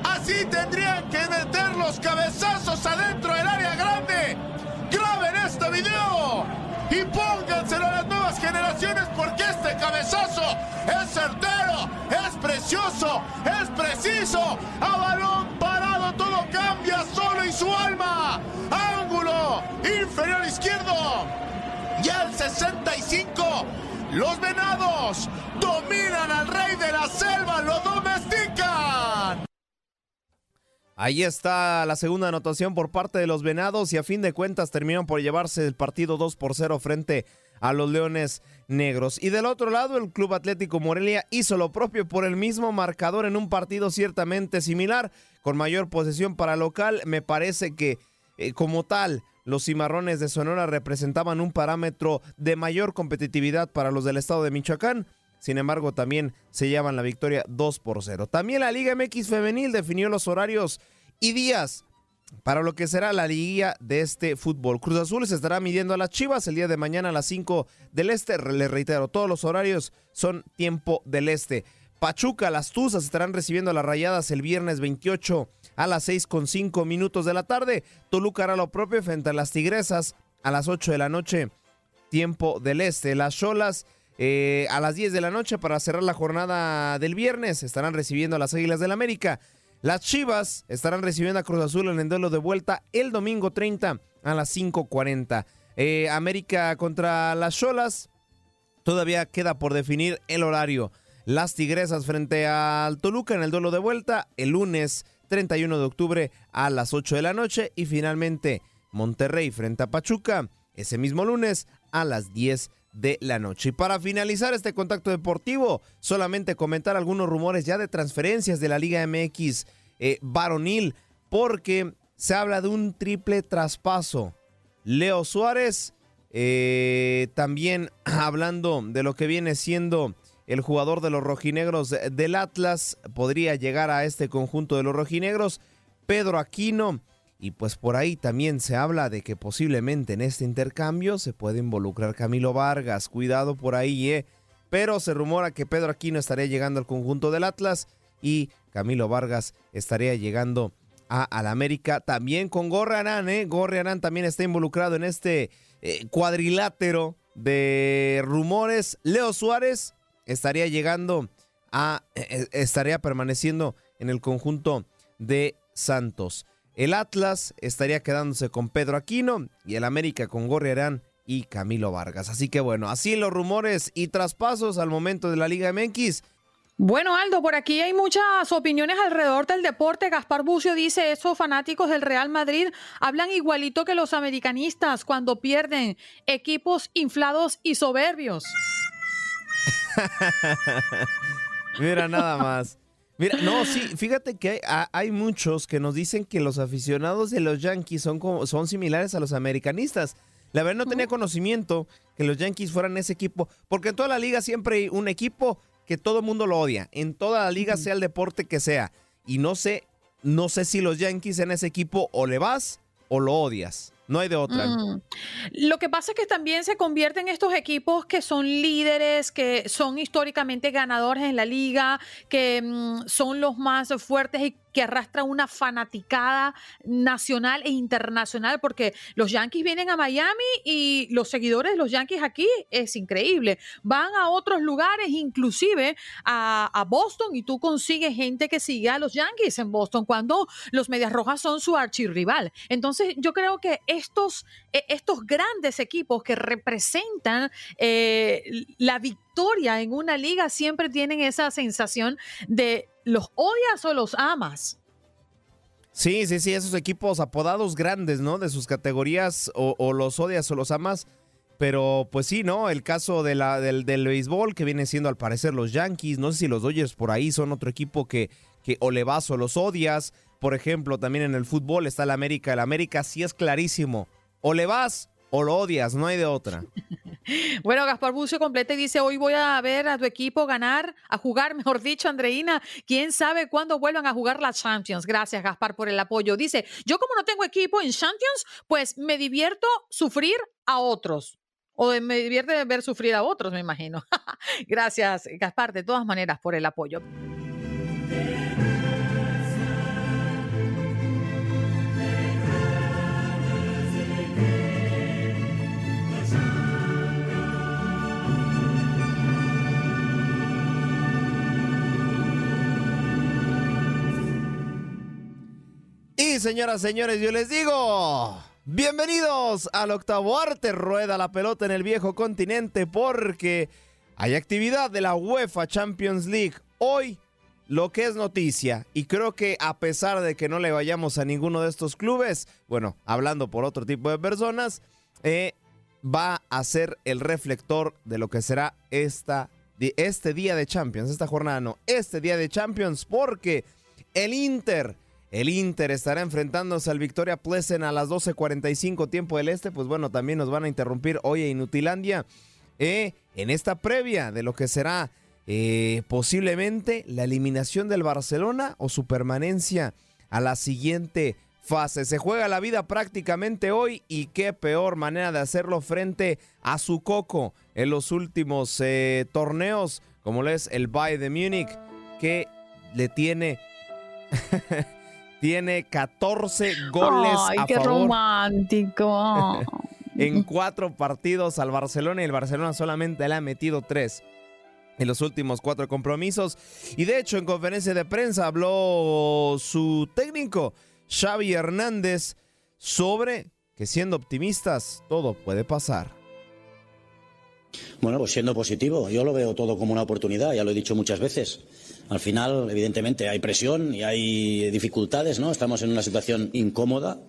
así tendrían que meter los cabezazos adentro del área grande. Graben este video y pónganselo a las nuevas generaciones porque este cabezazo es certero, es precioso, es preciso. A balón parado todo cambia solo y su alma. Inferior izquierdo. Y al 65, los venados dominan al rey de la selva, lo domestican. Ahí está la segunda anotación por parte de los Venados y a fin de cuentas terminaron por llevarse el partido 2 por 0 frente a los Leones Negros. Y del otro lado, el Club Atlético Morelia hizo lo propio por el mismo marcador en un partido ciertamente similar, con mayor posesión para local. Me parece que eh, como tal, los cimarrones de Sonora representaban un parámetro de mayor competitividad para los del estado de Michoacán. Sin embargo, también se llevan la victoria 2 por 0. También la Liga MX Femenil definió los horarios y días para lo que será la liga de este fútbol. Cruz Azul se estará midiendo a las Chivas el día de mañana a las 5 del Este. Les reitero, todos los horarios son tiempo del Este. Pachuca, las Tuzas estarán recibiendo a las Rayadas el viernes 28 a las 6 con 5 minutos de la tarde. Toluca hará lo propio frente a las Tigresas a las 8 de la noche, tiempo del Este. Las Cholas eh, a las 10 de la noche para cerrar la jornada del viernes. Estarán recibiendo a las Águilas del América. Las Chivas estarán recibiendo a Cruz Azul en el duelo de vuelta el domingo 30 a las 5.40. Eh, América contra las Cholas. Todavía queda por definir el horario. Las Tigresas frente al Toluca en el duelo de vuelta el lunes 31 de octubre a las 8 de la noche. Y finalmente Monterrey frente a Pachuca ese mismo lunes a las 10 de la noche. Y para finalizar este contacto deportivo, solamente comentar algunos rumores ya de transferencias de la Liga MX eh, varonil, porque se habla de un triple traspaso. Leo Suárez, eh, también hablando de lo que viene siendo el jugador de los rojinegros del Atlas, podría llegar a este conjunto de los rojinegros. Pedro Aquino y pues por ahí también se habla de que posiblemente en este intercambio se puede involucrar Camilo Vargas. Cuidado por ahí, ¿eh? Pero se rumora que Pedro Aquino estaría llegando al conjunto del Atlas y Camilo Vargas estaría llegando a al América también con Gorriarán, ¿eh? Gorriarán también está involucrado en este eh, cuadrilátero de rumores. Leo Suárez estaría llegando a, eh, eh, estaría permaneciendo en el conjunto de Santos. El Atlas estaría quedándose con Pedro Aquino y el América con Gorriarán y Camilo Vargas. Así que bueno, así los rumores y traspasos al momento de la Liga MX. Bueno, Aldo, por aquí hay muchas opiniones alrededor del deporte. Gaspar Bucio dice, esos fanáticos del Real Madrid hablan igualito que los americanistas cuando pierden equipos inflados y soberbios. Mira, nada más. Mira, no, sí, fíjate que hay, hay, muchos que nos dicen que los aficionados de los Yankees son, como, son similares a los americanistas. La verdad no tenía conocimiento que los Yankees fueran ese equipo, porque en toda la liga siempre hay un equipo que todo el mundo lo odia, en toda la liga, sea el deporte que sea. Y no sé, no sé si los Yankees en ese equipo o le vas o lo odias. No hay de otra. Mm. Lo que pasa es que también se convierten estos equipos que son líderes, que son históricamente ganadores en la liga, que mm, son los más fuertes y que arrastra una fanaticada nacional e internacional, porque los Yankees vienen a Miami y los seguidores de los Yankees aquí es increíble. Van a otros lugares, inclusive a, Boston, y tú consigues gente que sigue a los Yankees en Boston cuando los Medias Rojas son su archirrival. Entonces, yo creo que estos, e, estos grandes equipos que representan eh, la victoria en una liga siempre tienen esa sensación de ¿Los odias o los amas? Sí, sí, sí, esos equipos apodados grandes, ¿no? De sus categorías, o, los odias o los amas. Pero pues sí, ¿no? El caso de la, del, del, béisbol, que viene siendo al parecer los Yankees. No sé si los Dodgers por ahí son otro equipo que, que o le vas o los odias. Por ejemplo, también en el fútbol está el América. El América sí es clarísimo. O le vas o lo odias, no hay de otra. Bueno, Gaspar Bucio completa y dice, hoy voy a ver a tu equipo ganar, a jugar, mejor dicho, Andreina, quién sabe cuándo vuelvan a jugar las Champions. Gracias, Gaspar, por el apoyo. Dice, yo como no tengo equipo en Champions, pues me divierto sufrir a otros. O me divierte ver sufrir a otros, me imagino. Gracias, Gaspar, de todas maneras, por el apoyo. Y señoras, señores, yo les digo, bienvenidos al octavo arte, rueda la pelota en el viejo continente porque hay actividad de la UEFA Champions League. Hoy lo que es noticia, y creo que a pesar de que no le vayamos a ninguno de estos clubes, bueno, hablando por otro tipo de personas, eh, va a ser el reflector de lo que será esta, este día de Champions, esta jornada no, este día de Champions, porque el Inter el Inter estará enfrentándose al Victoria Plesen a las 12.45 tiempo del este. Pues bueno, también nos van a interrumpir hoy en Inutilandia eh, en esta previa de lo que será eh, posiblemente la eliminación del Barcelona o su permanencia a la siguiente fase. Se juega la vida prácticamente hoy y qué peor manera de hacerlo frente a su coco en los últimos eh, torneos, como lo es el Bayern de Múnich, que le tiene tiene 14 goles Ay, qué romántico. en cuatro partidos al Barcelona y el Barcelona solamente le ha metido tres en los últimos cuatro compromisos. Y de hecho, en conferencia de prensa habló su técnico, Xavi Hernández, sobre que siendo optimistas, todo puede pasar. Bueno, pues siendo positivo, yo lo veo todo como una oportunidad, ya lo he dicho muchas veces. Al final, evidentemente, hay presión y hay dificultades, ¿no? Estamos en una situación incómoda,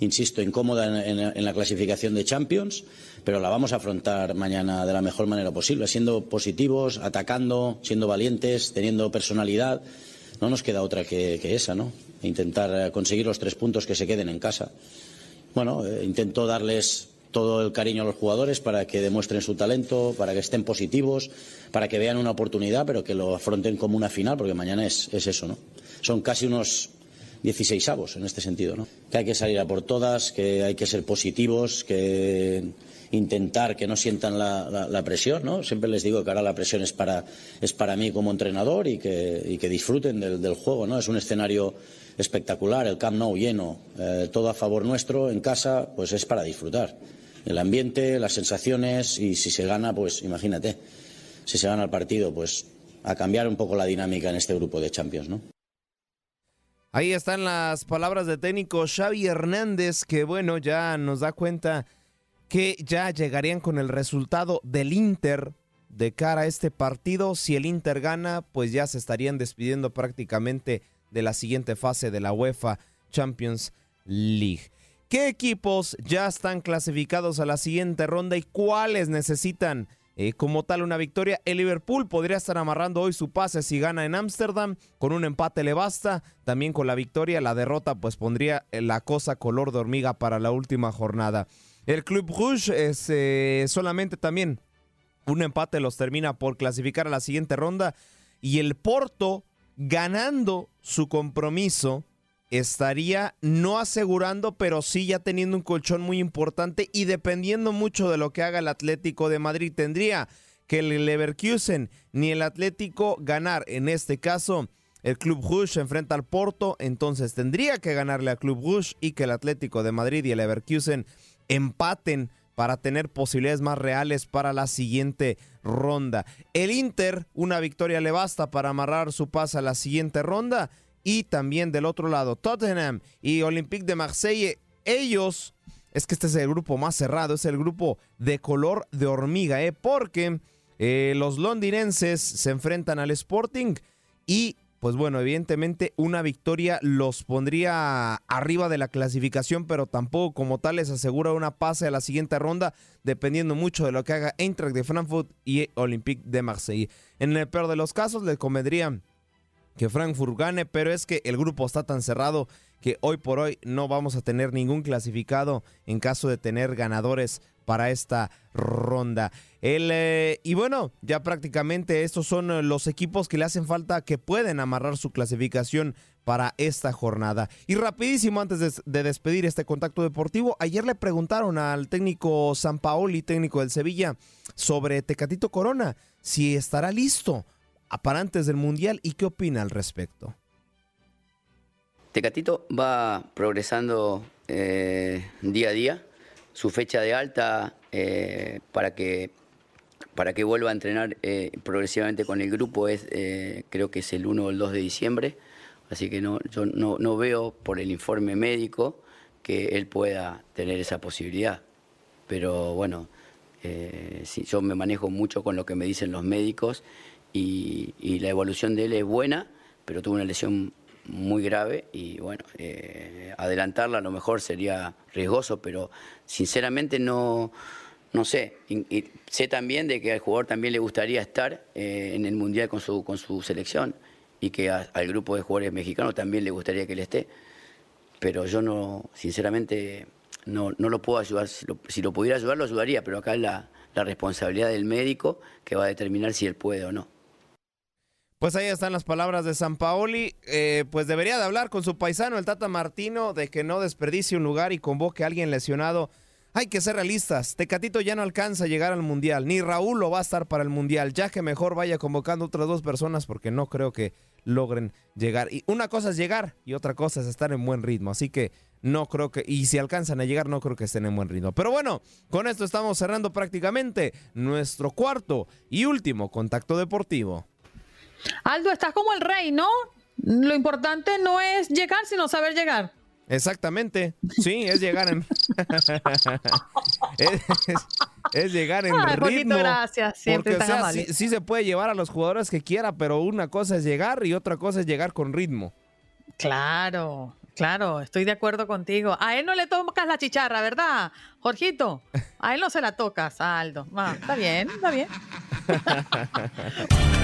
insisto, incómoda en, la clasificación de Champions, pero la vamos a afrontar mañana de la mejor manera posible, siendo positivos, atacando, siendo valientes, teniendo personalidad. No nos queda otra que, esa, ¿no? Intentar conseguir los tres puntos que se queden en casa. Bueno, eh, intento darles todo el cariño a los jugadores para que demuestren su talento, para que estén positivos, para que vean una oportunidad, pero que lo afronten como una final, porque mañana es, eso, ¿no? Son casi unos 16 avos en este sentido, ¿no? Que hay que salir a por todas, que hay que ser positivos, que intentar que no sientan la, presión, ¿no? Siempre les digo que ahora la presión es para, es para mí como entrenador y que, que disfruten del, juego, ¿no? Es un escenario espectacular, el Camp Nou lleno, eh, todo a favor nuestro en casa, pues es para disfrutar el ambiente, las sensaciones y si se gana, pues imagínate, si se gana el partido, pues a cambiar un poco la dinámica en este grupo de Champions, ¿no? Ahí están las palabras de técnico Xavi Hernández, que bueno, ya nos da cuenta que ya llegarían con el resultado del Inter de cara a este partido. Si el Inter gana, pues ya se estarían despidiendo prácticamente de la siguiente fase de la UEFA Champions League. ¿Qué equipos ya están clasificados a la siguiente ronda y cuáles necesitan eh, como tal una victoria? El Liverpool podría estar amarrando hoy su pase si gana en Ámsterdam. Con un empate le basta. También con la victoria, la derrota pues pondría la cosa color de hormiga para la última jornada. El Club Rouge eh, solamente también un empate los termina por clasificar a la siguiente ronda. Y el Porto ganando su compromiso estaría no asegurando, pero sí ya teniendo un colchón muy importante y dependiendo mucho de lo que haga el Atlético de Madrid. Tendría que el Leverkusen ni el Atlético ganar. En este caso, el Club Rouge enfrenta al Porto, entonces tendría que ganarle al Club Rouge y que el Atlético de Madrid y el Leverkusen empaten para tener posibilidades más reales para la siguiente ronda. El Inter, una victoria le basta para amarrar su paz a la siguiente ronda. Y también del otro lado, Tottenham y Olympique de Marseille, ellos, es que este es el grupo más cerrado, es el grupo de color de hormiga, ¿eh? porque eh, los londinenses se enfrentan al Sporting y pues bueno, evidentemente una victoria los pondría arriba de la clasificación, pero tampoco como tal les asegura una pase a la siguiente ronda, dependiendo mucho de lo que haga Eintracht de Frankfurt y Olympique de Marseille. En el peor de los casos, les convendría que Frankfurt gane, pero es que el grupo está tan cerrado que hoy por hoy no vamos a tener ningún clasificado en caso de tener ganadores para esta ronda. El, eh, y bueno, ya prácticamente estos son los equipos que le hacen falta que pueden amarrar su clasificación para esta jornada. Y rapidísimo, antes de, de, despedir este contacto deportivo, ayer le preguntaron al técnico San Paoli, técnico del Sevilla, sobre Tecatito Corona, si estará listo para antes del Mundial y qué opina al respecto. Tecatito va progresando eh, día a día. Su fecha de alta eh, para, que, para que vuelva a entrenar eh, progresivamente con el grupo es, creo que es el 1 o el 2 de diciembre. Así que no, yo no, no veo por el informe médico que él pueda tener esa posibilidad. Pero bueno, yo me manejo mucho con lo que me dicen los médicos y, y la evolución de él es buena, pero tuvo una lesión muy grave y bueno, eh, adelantarla a lo mejor sería riesgoso, pero sinceramente no, no sé. Y, sé también de que al jugador también le gustaría estar eh, en el Mundial con su, con su selección y que al grupo de jugadores mexicanos también le gustaría que él esté. Pero yo no, sinceramente, no, no lo puedo ayudar. Si lo, si lo, pudiera ayudar, lo ayudaría, pero acá es la, la responsabilidad del médico que va a determinar si él puede o no. Pues ahí están las palabras de San Paoli. Eh, pues debería de hablar con su paisano, el Tata Martino, de que no desperdicie un lugar y convoque a alguien lesionado. Hay que ser realistas. Tecatito ya no alcanza a llegar al Mundial. Ni Raúl lo va a estar para el Mundial. Ya que mejor vaya convocando otras dos personas porque no creo que logren llegar. Y una cosa es llegar y otra cosa es estar en buen ritmo. Así que no creo que, y si alcanzan a llegar, no creo que estén en buen ritmo. Pero bueno, con esto estamos cerrando prácticamente nuestro cuarto y último contacto deportivo. Aldo, estás como el rey, ¿no? Lo importante no es llegar, sino saber llegar. Exactamente, sí, es llegar en es, es, llegar en Ay, ritmo. Gracias, siempre porque, o sea, sí, sí se puede llevar a los jugadores que quiera, pero una cosa es llegar y otra cosa es llegar con ritmo. Claro, claro, estoy de acuerdo contigo. A él no le tocas la chicharra, ¿verdad, Jorgito? A él no se la tocas, a Aldo. Ah, está bien, está bien.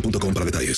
boostmobile.com para detalles.